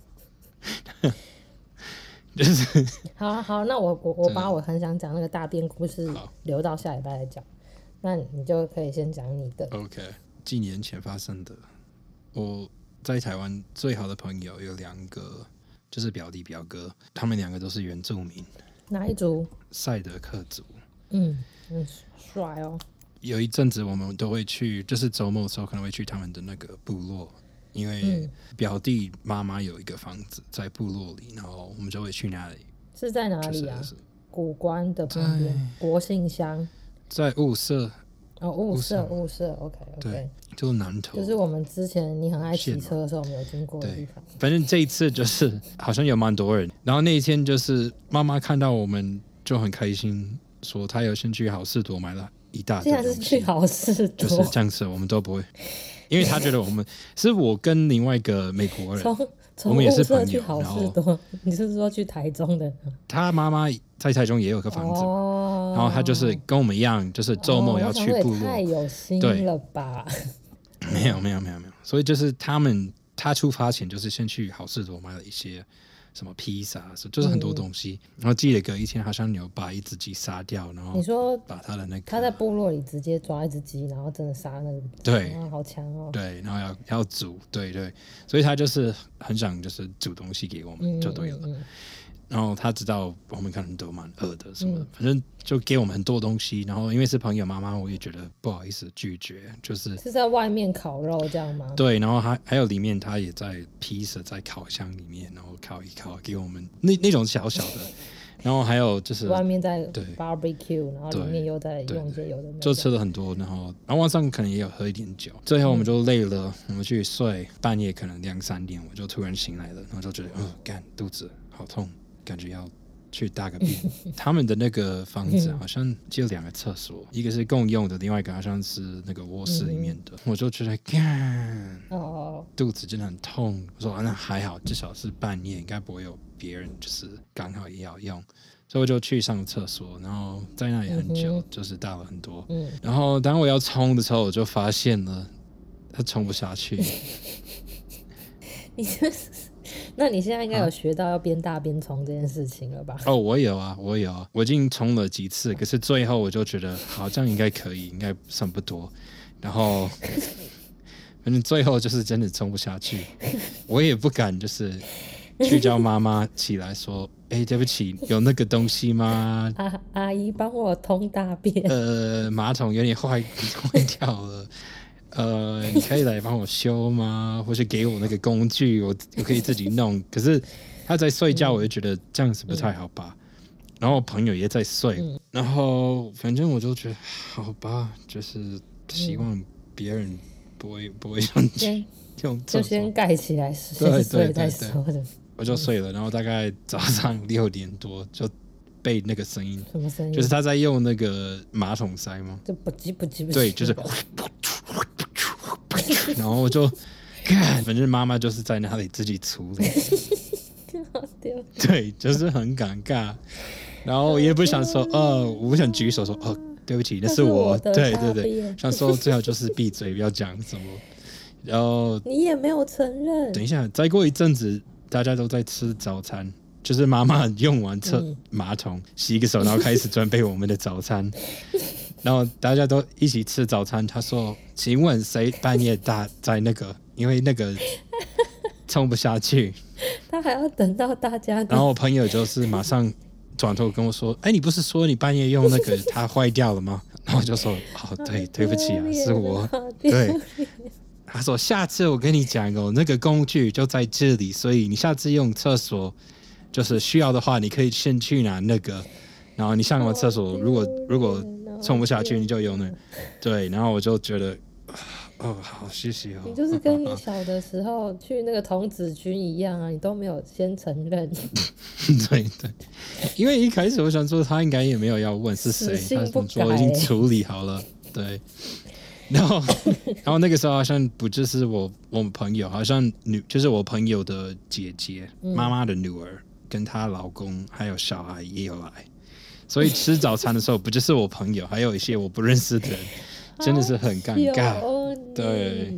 就是 好好，那我我我把我很想讲那个大便故事留到下礼拜来讲，那你就可以先讲你的。OK，几年前发生的，我在台湾最好的朋友有两个，就是表弟表哥，他们两个都是原住民，哪一族？赛德克族。嗯。很帅哦！有一阵子我们都会去，就是周末的时候可能会去他们的那个部落，因为表弟妈妈有一个房子在部落里，然后我们就会去那里。是在哪里啊？古关的旁边，国姓乡，在雾社。哦，雾社，雾社，OK OK，对，就是南投，就是我们之前你很爱骑车的时候，我们有经过的地方。反正这一次就是好像有蛮多人，然后那一天就是妈妈看到我们就很开心。说他有先去好事多买了一大堆东西，是去好事多，就是这样子，我们都不会，因为他觉得我们是我跟另外一个美国人，我们也是朋友。去好事多，你是说去台中的？他妈妈在台中也有个房子，然后他就是跟我们一样，就是周末要去部落。太有心了吧？没有没有没有没有，所以就是他们他出发前就是先去好事多买了一些。什么披萨，就是很多东西。嗯、然后记得隔一天，好像有把一只鸡杀掉，然后你说把他的那个他在部落里直接抓一只鸡，然后真的杀那个对，好强哦。对，然后要要煮，对对，所以他就是很想就是煮东西给我们就对了。嗯嗯嗯然后他知道我们可能都蛮饿的，什么，嗯、反正就给我们很多东西。然后因为是朋友妈妈，我也觉得不好意思拒绝，就是是在外面烤肉这样吗？对，然后还还有里面他也在披萨在烤箱里面，然后烤一烤给我们那那种小小的。然后还有就是外面在对 barbecue，然后里面又在用一些有的就吃了很多。然后然后晚上可能也有喝一点酒。最后我们就累了，嗯、我们去睡，半夜可能两三点，我就突然醒来了，然后就觉得嗯，干肚子好痛。感觉要去大个便，他们的那个房子好像就两个厕所，一个是共用的，另外一个好像是那个卧室里面的。我就觉得，干，哦，肚子真的很痛。我说，那还好，至少是半夜，应该不会有别人，就是刚好也要用，所以我就去上厕所，然后在那里很久，就是大了很多。然后当我要冲的时候，我就发现了，它冲不下去。你是？那你现在应该有学到要边大边冲这件事情了吧？哦，我有啊，我有啊，我已经冲了几次，可是最后我就觉得好像应该可以，应该算不多。然后 反正最后就是真的冲不下去，我也不敢就是去叫妈妈起来说：“哎、欸，对不起，有那个东西吗？”阿阿姨帮我通大便。呃，马桶有点坏 坏掉了。呃，你可以来帮我修吗？或是给我那个工具，我我可以自己弄。可是他在睡觉，我就觉得这样子不太好吧。嗯、然后我朋友也在睡，嗯、然后反正我就觉得好吧，就是希望别人不会不会用先用就先盖起来睡睡再说的。我就睡了，然后大概早上六点多就被那个声音，什么声音？就是他在用那个马桶塞吗？就不急不急不急。对，就是。然后我就 看，反正妈妈就是在那里自己处理。对，就是很尴尬。然后也不想说，呃，我不想举手说，哦，对不起，那是我。对对对，想说最好就是闭嘴，不要讲什么。然后 你也没有承认。等一下，再过一阵子，大家都在吃早餐。就是妈妈用完厕马桶洗个手，然后开始准备我们的早餐，然后大家都一起吃早餐。他说：“请问谁半夜打在那个？因为那个冲不下去。”他还要等到大家。然后我朋友就是马上转头跟我说：“哎，你不是说你半夜用那个 它坏掉了吗？”然后我就说：“哦，对，对不起啊，是我。”对。他说：“下次我跟你讲哦，那个工具就在这里，所以你下次用厕所。”就是需要的话，你可以先去拿那个，然后你上完厕所，如果如果冲不下去，你就用那，对。然后我就觉得，哦，好谢谢哦。你就是跟你小的时候去那个童子军一样啊，你都没有先承认。对对，因为一开始我想说他应该也没有要问是谁，他已经处理好了，对。然后 然后那个时候好像不就是我我们朋友，好像女就是我朋友的姐姐妈妈的女儿。跟她老公还有小孩也有来，所以吃早餐的时候不就是我朋友，还有一些我不认识的人，真的是很尴尬。对，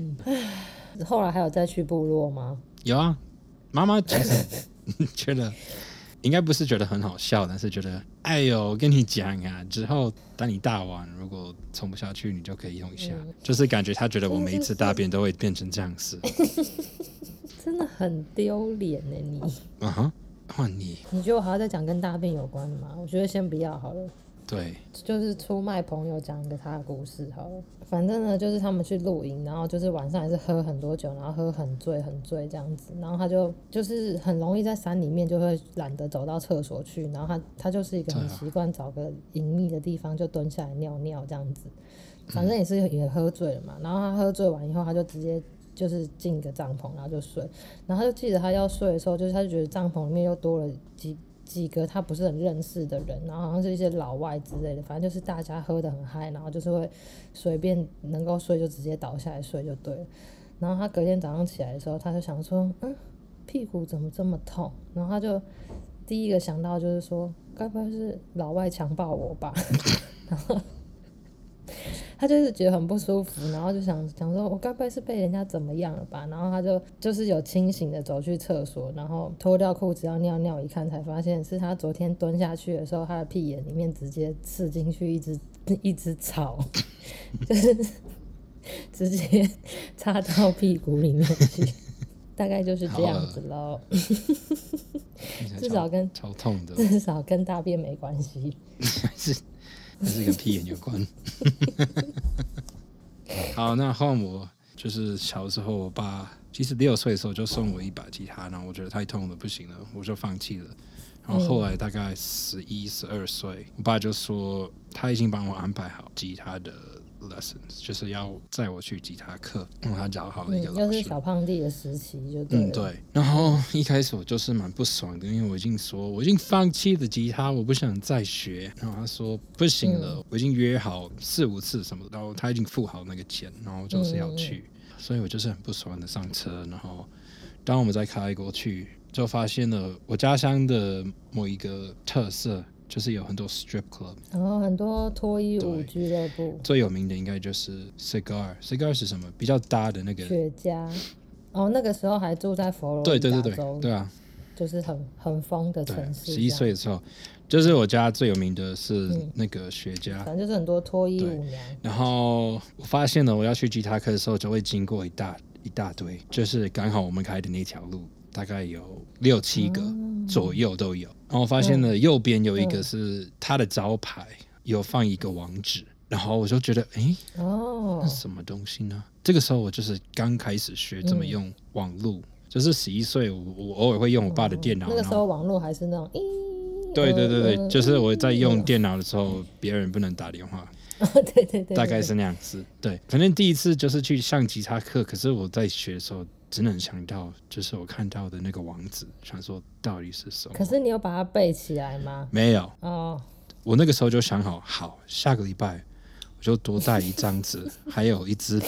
后来还有再去部落吗？有啊，妈妈其实觉得应该不是觉得很好笑，但是觉得哎呦，我跟你讲啊，之后当你大完如果冲不下去，你就可以用一下，嗯、就是感觉他觉得我每一次大便都会变成这样子，真的很丢脸呢，你。换你，你觉得我还要再讲跟大便有关的吗？我觉得先不要好了。对，就是出卖朋友讲一个他的故事好了。反正呢，就是他们去露营，然后就是晚上也是喝很多酒，然后喝很醉很醉这样子。然后他就就是很容易在山里面就会懒得走到厕所去，然后他他就是一个很习惯找个隐秘的地方就蹲下来尿尿这样子。反正也是也喝醉了嘛，然后他喝醉完以后他就直接。就是进个帐篷，然后就睡，然后他就记得他要睡的时候，就是他就觉得帐篷里面又多了几几个他不是很认识的人，然后好像是一些老外之类的，反正就是大家喝得很嗨，然后就是会随便能够睡就直接倒下来睡就对了。然后他隔天早上起来的时候，他就想说，嗯，屁股怎么这么痛？然后他就第一个想到就是说，该不会是老外强暴我吧？然后。他就是觉得很不舒服，然后就想想说，我该不会是被人家怎么样了吧？然后他就就是有清醒的走去厕所，然后脱掉裤子要尿尿，一看才发现是他昨天蹲下去的时候，他的屁眼里面直接刺进去一只一只草，就是直接插到屁股里面去，大概就是这样子喽。至少跟超痛的，至少跟大便没关系。还是跟屁眼有关。好，那换我，就是小时候，我爸其实六岁的时候就送我一把吉他，然后我觉得太痛了，不行了，我就放弃了。然后后来大概十一、十二岁，我爸就说他已经帮我安排好吉他的。Lessons 就是要载我去吉他课，然后他找好了一个老师。又是小胖弟的时期，就对。嗯，对。然后一开始我就是蛮不爽的，因为我已经说我已经放弃了吉他，我不想再学。然后他说不行了，嗯、我已经约好四五次什么，然后他已经付好那个钱，然后就是要去，嗯、所以我就是很不爽的上车。然后当我们在开过去，就发现了我家乡的某一个特色。就是有很多 strip club，然后很多脱衣舞俱乐部，最有名的应该就是 cigar，cigar 是什么？比较大的那个雪茄。哦，那个时候还住在佛罗里达州，对对对对，对啊，就是很很疯的城市。十一岁的时候，就是我家最有名的是那个雪茄，反正就是很多脱衣舞娘。然后我发现了，我要去吉他课的时候，就会经过一大一大堆，就是刚好我们开的那条路，大概有六七个左右都有。嗯然后我发现了右边有一个是他的招牌，有放一个网址，然后我就觉得，哎，哦，那什么东西呢？这个时候我就是刚开始学怎么用网络，就是十一岁，我我偶尔会用我爸的电脑。那个时候网络还是那种，对对对对，就是我在用电脑的时候，别人不能打电话，对对对，大概是那样子。对，反正第一次就是去上吉他课，可是我在学的时候，只能想到就是我看到的那个网址，想说到底是什么。可是你有把它背起来吗？没有。哦，我那个时候就想好，好，下个礼拜我就多带一张纸，还有一支笔。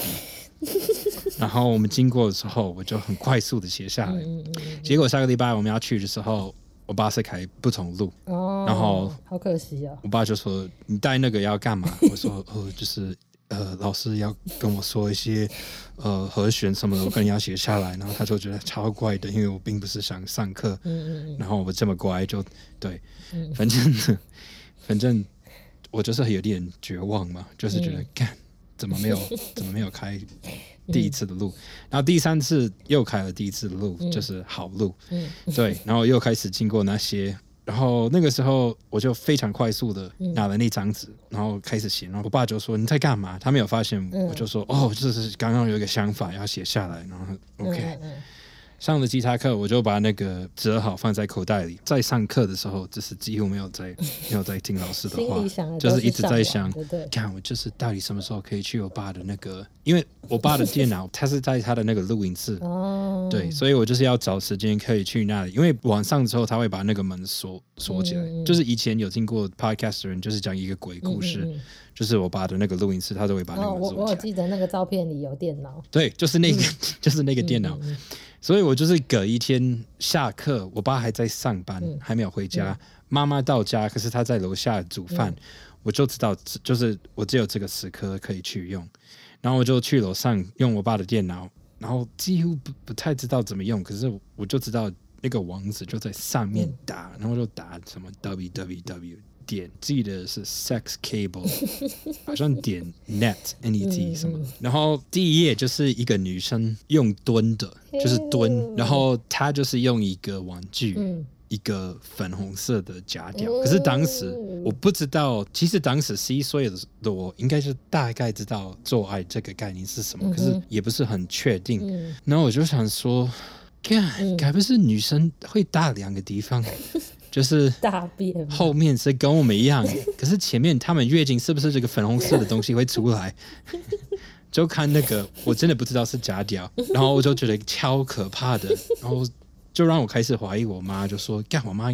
然后我们经过的时候，我就很快速的写下来。嗯嗯嗯、结果下个礼拜我们要去的时候，我爸是开不同路。哦。然后好可惜啊、哦。我爸就说：“你带那个要干嘛？”我说：“哦，就是呃，老师要跟我说一些呃和弦什么的，我可能要写下来。”然后他就觉得超怪的，因为我并不是想上课。嗯嗯嗯。然后我这么乖，就对，反正反正我就是有点绝望嘛，就是觉得干。嗯怎么没有？怎么没有开第一次的路？然后第三次又开了第一次的路，就是好路。对，然后又开始经过那些，然后那个时候我就非常快速的拿了那张纸，然后开始写。然后我爸就说：“你在干嘛？”他没有发现，我就说：“哦，就是刚刚有一个想法要写下来。”然后 OK。上了吉他课，我就把那个折好放在口袋里。在上课的时候，就是几乎没有在 没有在听老师的话，是就是一直在想，看我就是到底什么时候可以去我爸的那个，因为我爸的电脑他是在他的那个录音室，哦，对，所以我就是要找时间可以去那里，因为晚上之后他会把那个门锁锁起来。嗯、就是以前有听过 podcast 的人，就是讲一个鬼故事，嗯嗯嗯。就是我爸的那个录音室，他都会把那个我我记得那个照片里有电脑，对，就是那个、嗯、就是那个电脑。嗯嗯所以我就是隔一天下课，我爸还在上班，嗯、还没有回家。妈妈、嗯、到家，可是他在楼下煮饭，嗯、我就知道，就是我只有这个时刻可以去用。然后我就去楼上用我爸的电脑，然后几乎不不太知道怎么用，可是我就知道那个网址就在上面打，嗯、然后就打什么 www。点记得是 sex cable，好像点 net net 什么，然后第一页就是一个女生用蹲的，就是蹲，然后她就是用一个玩具，一个粉红色的夹条。可是当时我不知道，其实当时十一岁的我应该是大概知道做爱这个概念是什么，可是也不是很确定。然后我就想说，该该不是女生会大两个地方？就是大便，后面是跟我们一样，可是前面他们月经是不是这个粉红色的东西会出来？就看那个，我真的不知道是假屌，然后我就觉得超可怕的，然后就让我开始怀疑我妈，就说：“干，我妈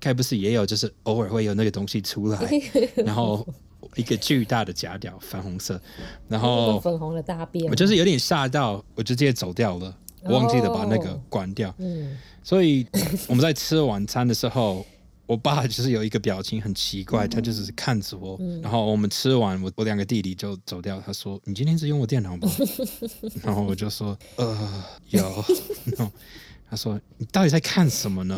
该不是也有，就是偶尔会有那个东西出来，然后一个巨大的假屌，粉红色，然后粉红的大便，我就是有点吓到，我就直接走掉了。”我忘记了把那个关掉，哦嗯、所以我们在吃晚餐的时候，我爸就是有一个表情很奇怪，嗯、他就是看着我，嗯、然后我们吃完，我我两个弟弟就走掉，他说：“你今天是用我电脑吗？” 然后我就说：“呃，有。No. ”他说：“你到底在看什么呢？”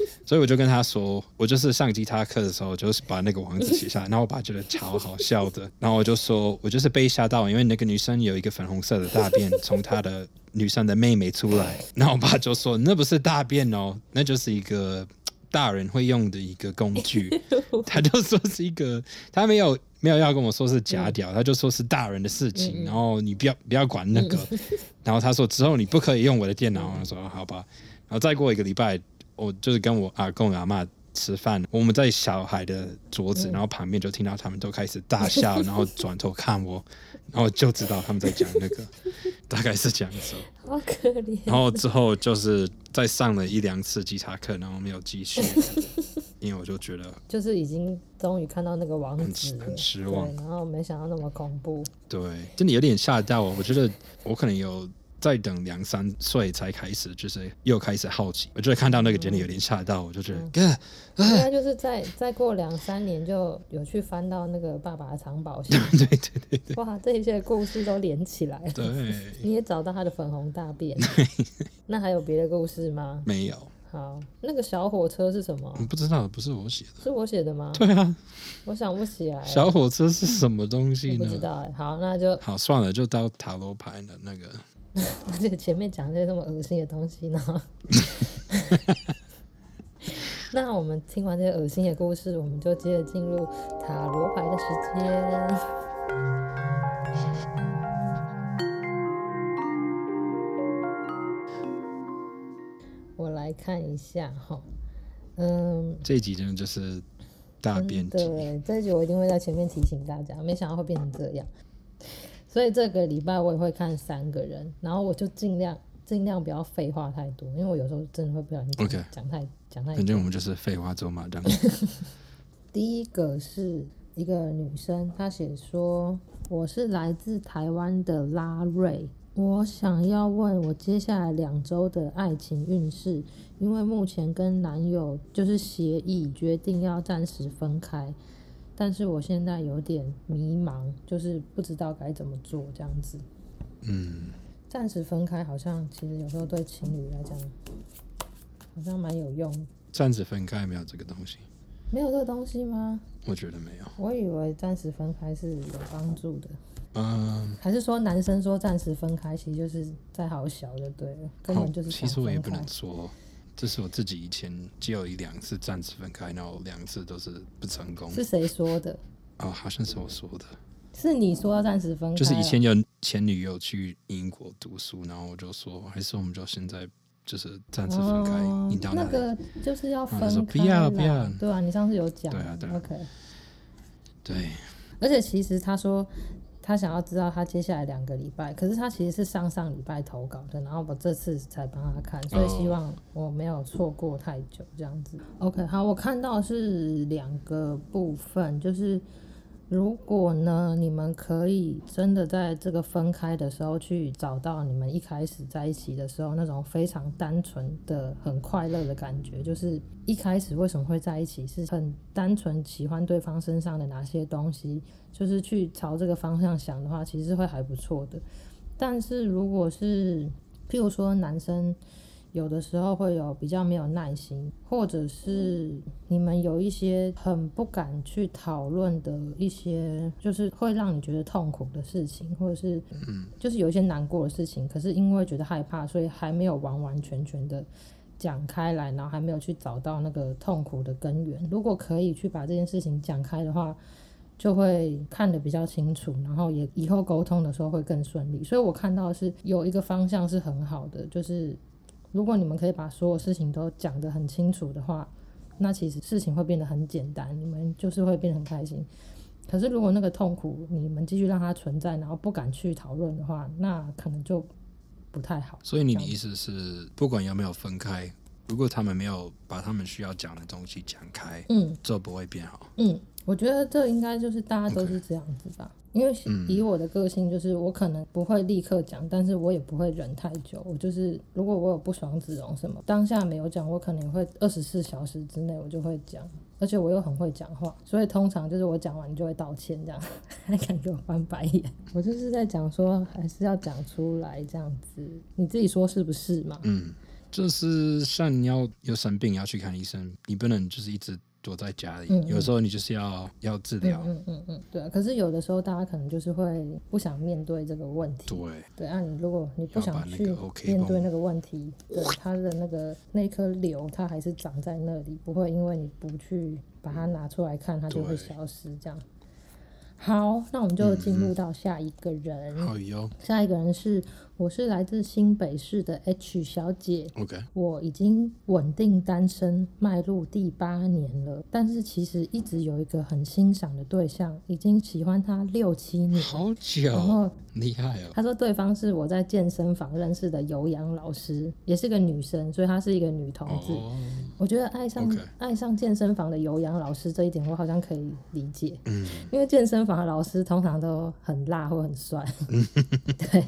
所以我就跟他说：“我就是上吉他课的时候，就是把那个网址写下来。”然后我爸觉得超好笑的。然后我就说：“我就是被吓到，因为那个女生有一个粉红色的大便从她的女生的妹妹出来。”然后我爸就说：“那不是大便哦，那就是一个大人会用的一个工具。” 他就说是一个，他没有没有要跟我说是假屌，他就说是大人的事情。然后你不要不要管那个。然后他说之后你不可以用我的电脑。我说好吧。然后再过一个礼拜，我就是跟我阿公阿妈吃饭，我们在小孩的桌子，然后旁边就听到他们都开始大笑，然后转头看我，然后就知道他们在讲那个，大概是这样子。好可怜。然后之后就是再上了一两次吉他课，然后没有继续，因为我就觉得就是已经终于看到那个网址，很失望。然后没想到那么恐怖，对，真的有点吓到我。我觉得我可能有。再等两三岁才开始，就是又开始好奇。我觉得看到那个真的有点吓到，我就觉得，哥，应该就是再再过两三年就有去翻到那个爸爸的藏宝箱。对对对对，哇，这些故事都连起来了。对，你也找到他的粉红大便。那还有别的故事吗？没有。好，那个小火车是什么？不知道，不是我写的。是我写的吗？对啊，我想不起来。小火车是什么东西呢？不知道哎。好，那就好算了，就到塔罗牌的那个。而且前面讲这些这么恶心的东西呢？那我们听完这些恶心的故事，我们就接着进入塔罗牌的时间。看一下哈，嗯，这一集真的就是大编辑。对，这一集我一定会在前面提醒大家，没想到会变成这样。所以这个礼拜我也会看三个人，然后我就尽量尽量不要废话太多，因为我有时候真的会不小心讲太讲太多。反正我们就是废话走马灯。第一个是一个女生，她写说：“我是来自台湾的拉瑞，我想要问我接下来两周的爱情运势，因为目前跟男友就是协议决定要暂时分开。”但是我现在有点迷茫，就是不知道该怎么做这样子。嗯，暂时分开好像其实有时候对情侣来讲，好像蛮有用。暂时分开没有这个东西？没有这个东西吗？我觉得没有。我以为暂时分开是有帮助的。嗯，还是说男生说暂时分开，其实就是在好小就对了，根本就是。其实我也不能说。这是我自己以前只有一两次暂时分开，然后两次都是不成功。是谁说的？哦，好像是我说的。是你说要暂时分开？就是以前有前女友去英国读书，然后我就说，还是我们就现在就是暂时分开。哦、你到哪里？那个就是要分开。说不要不要。对啊，你上次有讲。对啊对啊。OK。对。而且其实他说。他想要知道他接下来两个礼拜，可是他其实是上上礼拜投稿的，然后我这次才帮他看，所以希望我没有错过太久这样子。OK，好，我看到是两个部分，就是。如果呢，你们可以真的在这个分开的时候去找到你们一开始在一起的时候那种非常单纯的、很快乐的感觉，就是一开始为什么会在一起，是很单纯喜欢对方身上的哪些东西，就是去朝这个方向想的话，其实会还不错的。但是如果是，譬如说男生。有的时候会有比较没有耐心，或者是你们有一些很不敢去讨论的一些，就是会让你觉得痛苦的事情，或者是就是有一些难过的事情，可是因为觉得害怕，所以还没有完完全全的讲开来，然后还没有去找到那个痛苦的根源。如果可以去把这件事情讲开的话，就会看得比较清楚，然后也以后沟通的时候会更顺利。所以我看到的是有一个方向是很好的，就是。如果你们可以把所有事情都讲得很清楚的话，那其实事情会变得很简单，你们就是会变得很开心。可是如果那个痛苦你们继续让它存在，然后不敢去讨论的话，那可能就不太好。所以你的意思是，不管有没有分开，如果他们没有把他们需要讲的东西讲开，嗯，就不会变好。嗯，我觉得这应该就是大家都是这样子吧。Okay. 因为以我的个性，就是我可能不会立刻讲，但是我也不会忍太久。我就是如果我有不爽子龙什么，当下没有讲，我可能会二十四小时之内我就会讲，而且我又很会讲话，所以通常就是我讲完就会道歉这样，还敢给我翻白眼。我就是在讲说，还是要讲出来这样子，你自己说是不是嘛？嗯，就是像你要有生病要去看医生，你不能就是一直。躲在家里，嗯嗯，有时候你就是要要治疗，嗯嗯嗯，对啊。可是有的时候大家可能就是会不想面对这个问题，对对啊。你如果你不想去面对那个问题，对他的那个那颗瘤，它还是长在那里，不会因为你不去把它拿出来看，它就会消失这样。好，那我们就进入到下一个人。好哟，下一个人是。我是来自新北市的 H 小姐，OK，我已经稳定单身迈入第八年了，但是其实一直有一个很欣赏的对象，已经喜欢他六七年，好久，然后厉害哦。他说对方是我在健身房认识的有氧老师，也是个女生，所以她是一个女同志。Oh, 我觉得爱上.爱上健身房的有氧老师这一点，我好像可以理解，嗯，因为健身房的老师通常都很辣或很帅，对。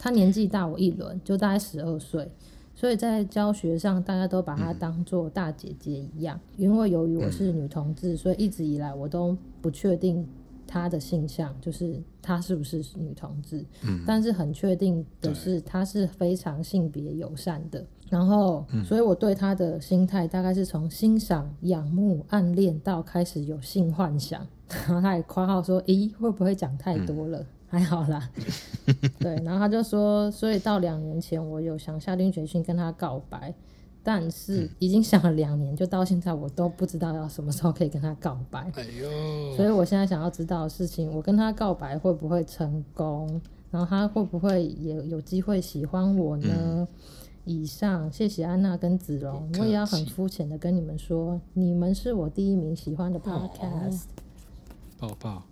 他年纪大我一轮，就大概十二岁，所以在教学上大家都把她当做大姐姐一样。因为由于我是女同志，所以一直以来我都不确定她的性向，就是她是不是女同志。嗯，但是很确定的是，她是非常性别友善的。然后，所以我对她的心态大概是从欣赏、仰慕、暗恋到开始有性幻想。然后他也夸号说：“咦，会不会讲太多了？” 还好啦，对，然后他就说，所以到两年前，我有想下定决心跟他告白，但是已经想了两年，就到现在我都不知道要什么时候可以跟他告白。哎呦，所以我现在想要知道的事情，我跟他告白会不会成功？然后他会不会也有机会喜欢我呢？以上，谢谢安娜跟子荣，我也要很肤浅的跟你们说，你们是我第一名喜欢的 podcast。抱抱。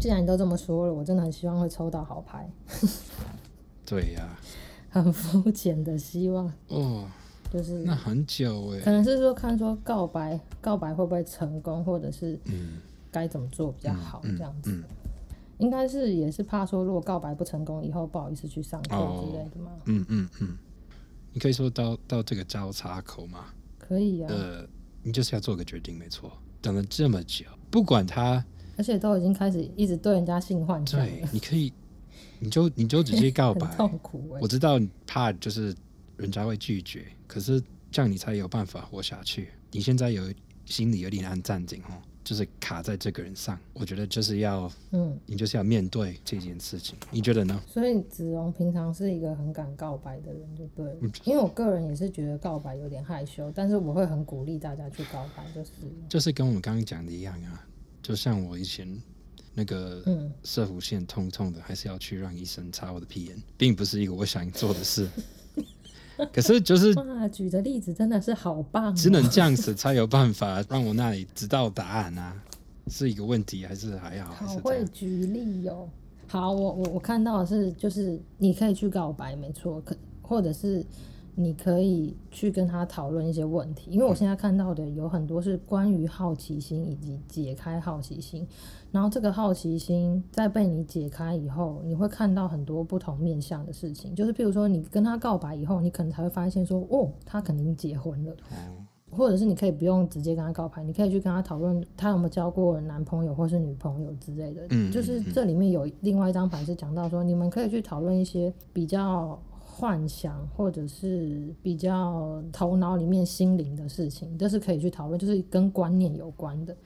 既然你都这么说了，我真的很希望会抽到好牌。对呀、啊。很肤浅的希望。哦。就是那很久哎。可能是说看说告白，告白会不会成功，或者是嗯，该怎么做比较好这样子。嗯嗯嗯应该是也是怕说，如果告白不成功，以后不好意思去上课之类的嘛。嗯嗯嗯，你可以说到到这个交叉口吗？可以啊。呃，你就是要做个决定，没错。等了这么久，不管他，而且都已经开始一直对人家性幻想。对，你可以，你就你就直接告白。痛苦、欸。我知道怕就是人家会拒绝，可是这样你才有办法活下去。你现在有心里有点按暂停哦。就是卡在这个人上，我觉得就是要，嗯，你就是要面对这件事情，你觉得呢？所以子龙平常是一个很敢告白的人，就对了。因为我个人也是觉得告白有点害羞，但是我会很鼓励大家去告白，就是。就是跟我们刚刚讲的一样啊，就像我以前那个，嗯，摄护腺痛痛的，还是要去让医生插我的屁眼，并不是一个我想做的事。可是就是哇，举的例子真的是好棒，哦，只能这样子才有办法让我那里知道答案啊，是一个问题还是还好？好会举例哦。好，我我我看到的是就是你可以去告白，没错，可或者是。你可以去跟他讨论一些问题，因为我现在看到的有很多是关于好奇心以及解开好奇心，然后这个好奇心在被你解开以后，你会看到很多不同面向的事情，就是譬如说你跟他告白以后，你可能才会发现说，哦，他肯定结婚了，或者是你可以不用直接跟他告白，你可以去跟他讨论他有没有交过男朋友或是女朋友之类的，嗯，就是这里面有另外一张牌是讲到说，你们可以去讨论一些比较。幻想或者是比较头脑里面心灵的事情，都是可以去讨论，就是跟观念有关的。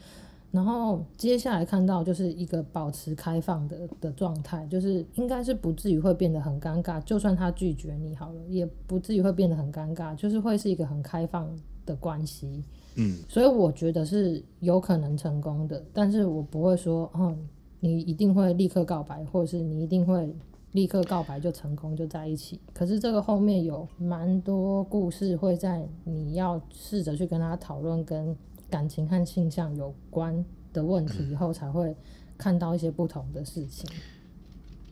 然后接下来看到就是一个保持开放的的状态，就是应该是不至于会变得很尴尬，就算他拒绝你好了，也不至于会变得很尴尬，就是会是一个很开放的关系。嗯，所以我觉得是有可能成功的，但是我不会说，嗯，你一定会立刻告白，或者是你一定会。立刻告白就成功就在一起，可是这个后面有蛮多故事会在你要试着去跟他讨论跟感情和性向有关的问题以后，才会看到一些不同的事情。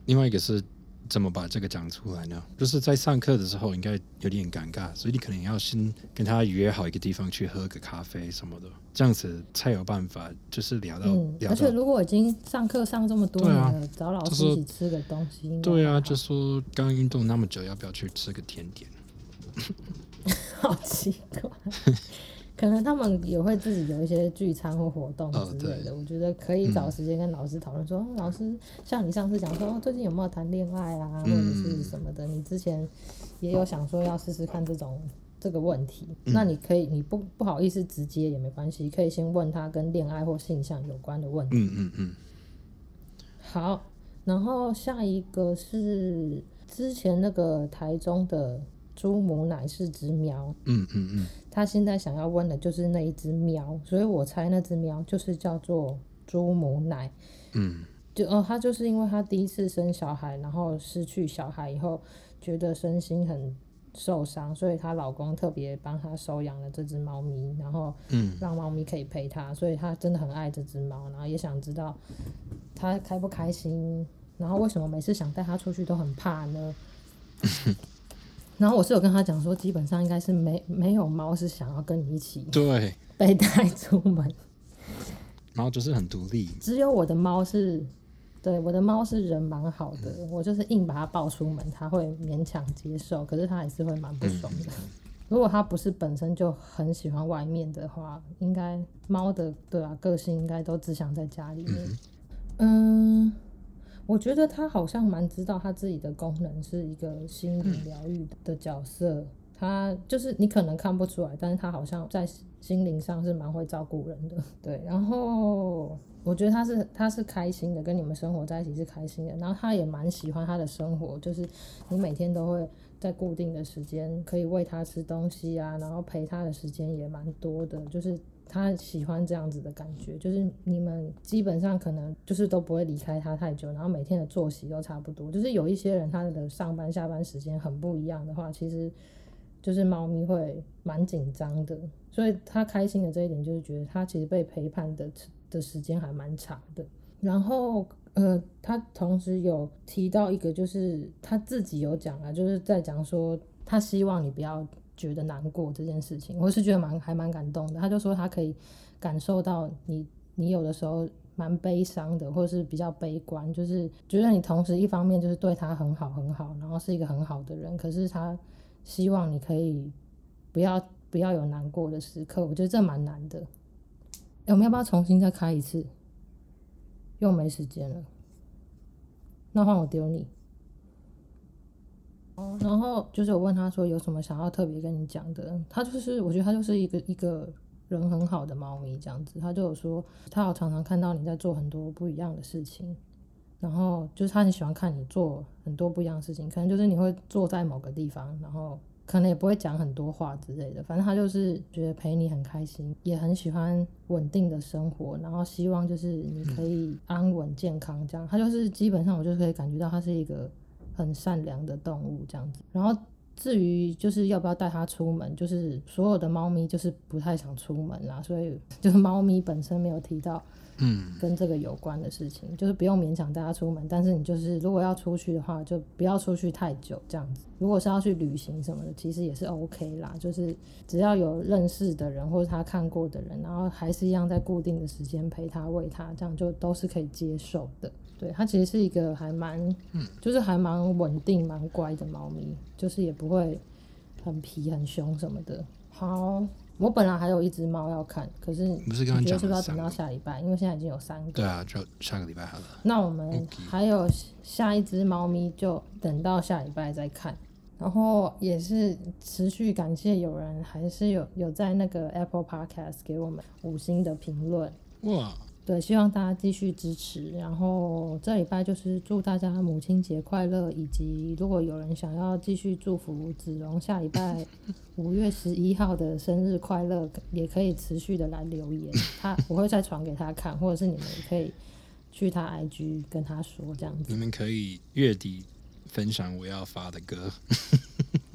另外一个是。怎么把这个讲出来呢？就是在上课的时候应该有点尴尬，所以你可能要先跟他约好一个地方去喝个咖啡什么的，这样子才有办法，就是聊到。嗯、聊到而且如果已经上课上这么多年了，啊、找老师一起吃个东西。对啊，就说刚运动那么久，要不要去吃个甜点？好奇怪。可能他们也会自己有一些聚餐或活动之类的，哦、我觉得可以找时间跟老师讨论说，嗯、老师，像你上次讲说最近有没有谈恋爱啊，或者是什么的，嗯、你之前也有想说要试试看这种这个问题，嗯、那你可以，你不不好意思直接也没关系，可以先问他跟恋爱或性向有关的问题。嗯嗯嗯。好，然后下一个是之前那个台中的。猪母奶是只喵，嗯嗯嗯，嗯他现在想要问的就是那一只喵，所以我猜那只喵就是叫做猪母奶，嗯，就哦，他就是因为他第一次生小孩，然后失去小孩以后，觉得身心很受伤，所以她老公特别帮她收养了这只猫咪，然后嗯，让猫咪可以陪她，所以她真的很爱这只猫，然后也想知道她开不开心，然后为什么每次想带它出去都很怕呢？然后我是有跟他讲说，基本上应该是没没有猫是想要跟你一起对被带出门，猫就是很独立。只有我的猫是，对我的猫是人蛮好的，嗯、我就是硬把它抱出门，它会勉强接受，可是它还是会蛮不爽的。嗯、如果它不是本身就很喜欢外面的话，应该猫的对啊个性应该都只想在家里面，嗯。嗯我觉得他好像蛮知道他自己的功能是一个心理疗愈的角色，嗯、他就是你可能看不出来，但是他好像在心灵上是蛮会照顾人的，对。然后我觉得他是他是开心的，跟你们生活在一起是开心的，然后他也蛮喜欢他的生活，就是你每天都会在固定的时间可以喂他吃东西啊，然后陪他的时间也蛮多的，就是。他喜欢这样子的感觉，就是你们基本上可能就是都不会离开他太久，然后每天的作息都差不多。就是有一些人他的上班下班时间很不一样的话，其实就是猫咪会蛮紧张的，所以他开心的这一点就是觉得他其实被陪伴的的时间还蛮长的。然后呃，他同时有提到一个，就是他自己有讲啊，就是在讲说他希望你不要觉得难过这件事情，我是觉得蛮还蛮感动的。他就说他可以感受到你你有的时候。蛮悲伤的，或者是比较悲观，就是觉得你同时一方面就是对他很好很好，然后是一个很好的人，可是他希望你可以不要不要有难过的时刻，我觉得这蛮难的。我们要不要重新再开一次？又没时间了，那换我丢你。哦，然后就是我问他说有什么想要特别跟你讲的，他就是我觉得他就是一个一个。人很好的猫咪这样子，他就有说，他有常常看到你在做很多不一样的事情，然后就是他很喜欢看你做很多不一样的事情，可能就是你会坐在某个地方，然后可能也不会讲很多话之类的，反正他就是觉得陪你很开心，也很喜欢稳定的生活，然后希望就是你可以安稳健康这样，他就是基本上我就可以感觉到他是一个很善良的动物这样子，然后。至于就是要不要带它出门，就是所有的猫咪就是不太想出门啦，所以 就是猫咪本身没有提到，嗯，跟这个有关的事情，就是不用勉强带它出门，但是你就是如果要出去的话，就不要出去太久这样子。如果是要去旅行什么的，其实也是 OK 啦，就是只要有认识的人或者他看过的人，然后还是一样在固定的时间陪他喂他，这样就都是可以接受的。对，它其实是一个还蛮，嗯，就是还蛮稳定、蛮乖的猫咪，就是也不会很皮、很凶什么的。好，我本来还有一只猫要看，可是不是刚刚讲是不是要等到下礼拜？因为现在已经有三个。对啊，就下个礼拜好了。那我们还有下一只猫咪，就等到下礼拜再看。然后也是持续感谢有人还是有有在那个 Apple Podcast 给我们五星的评论。哇！对，希望大家继续支持。然后这礼拜就是祝大家母亲节快乐，以及如果有人想要继续祝福子荣下礼拜 五月十一号的生日快乐，也可以持续的来留言，他我会再传给他看，或者是你们也可以去他 IG 跟他说这样子。你们可以月底分享我要发的歌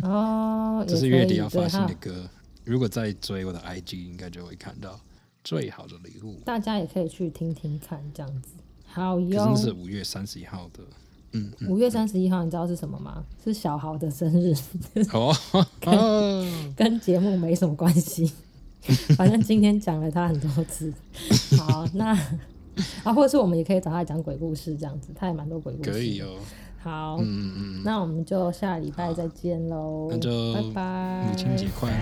哦，这是月底要发新的歌。如果再追我的 IG，应该就会看到。最好的礼物，大家也可以去听听看，这样子。好哟，真是五月三十一号的，嗯，五月三十一号，你知道是什么吗？是小豪的生日。哦，跟节目没什么关系，反正今天讲了他很多次。好，那啊，或者是我们也可以找他讲鬼故事，这样子，他也蛮多鬼故事。可以哦。好，嗯嗯，那我们就下礼拜再见喽。那就拜拜，母亲节快乐。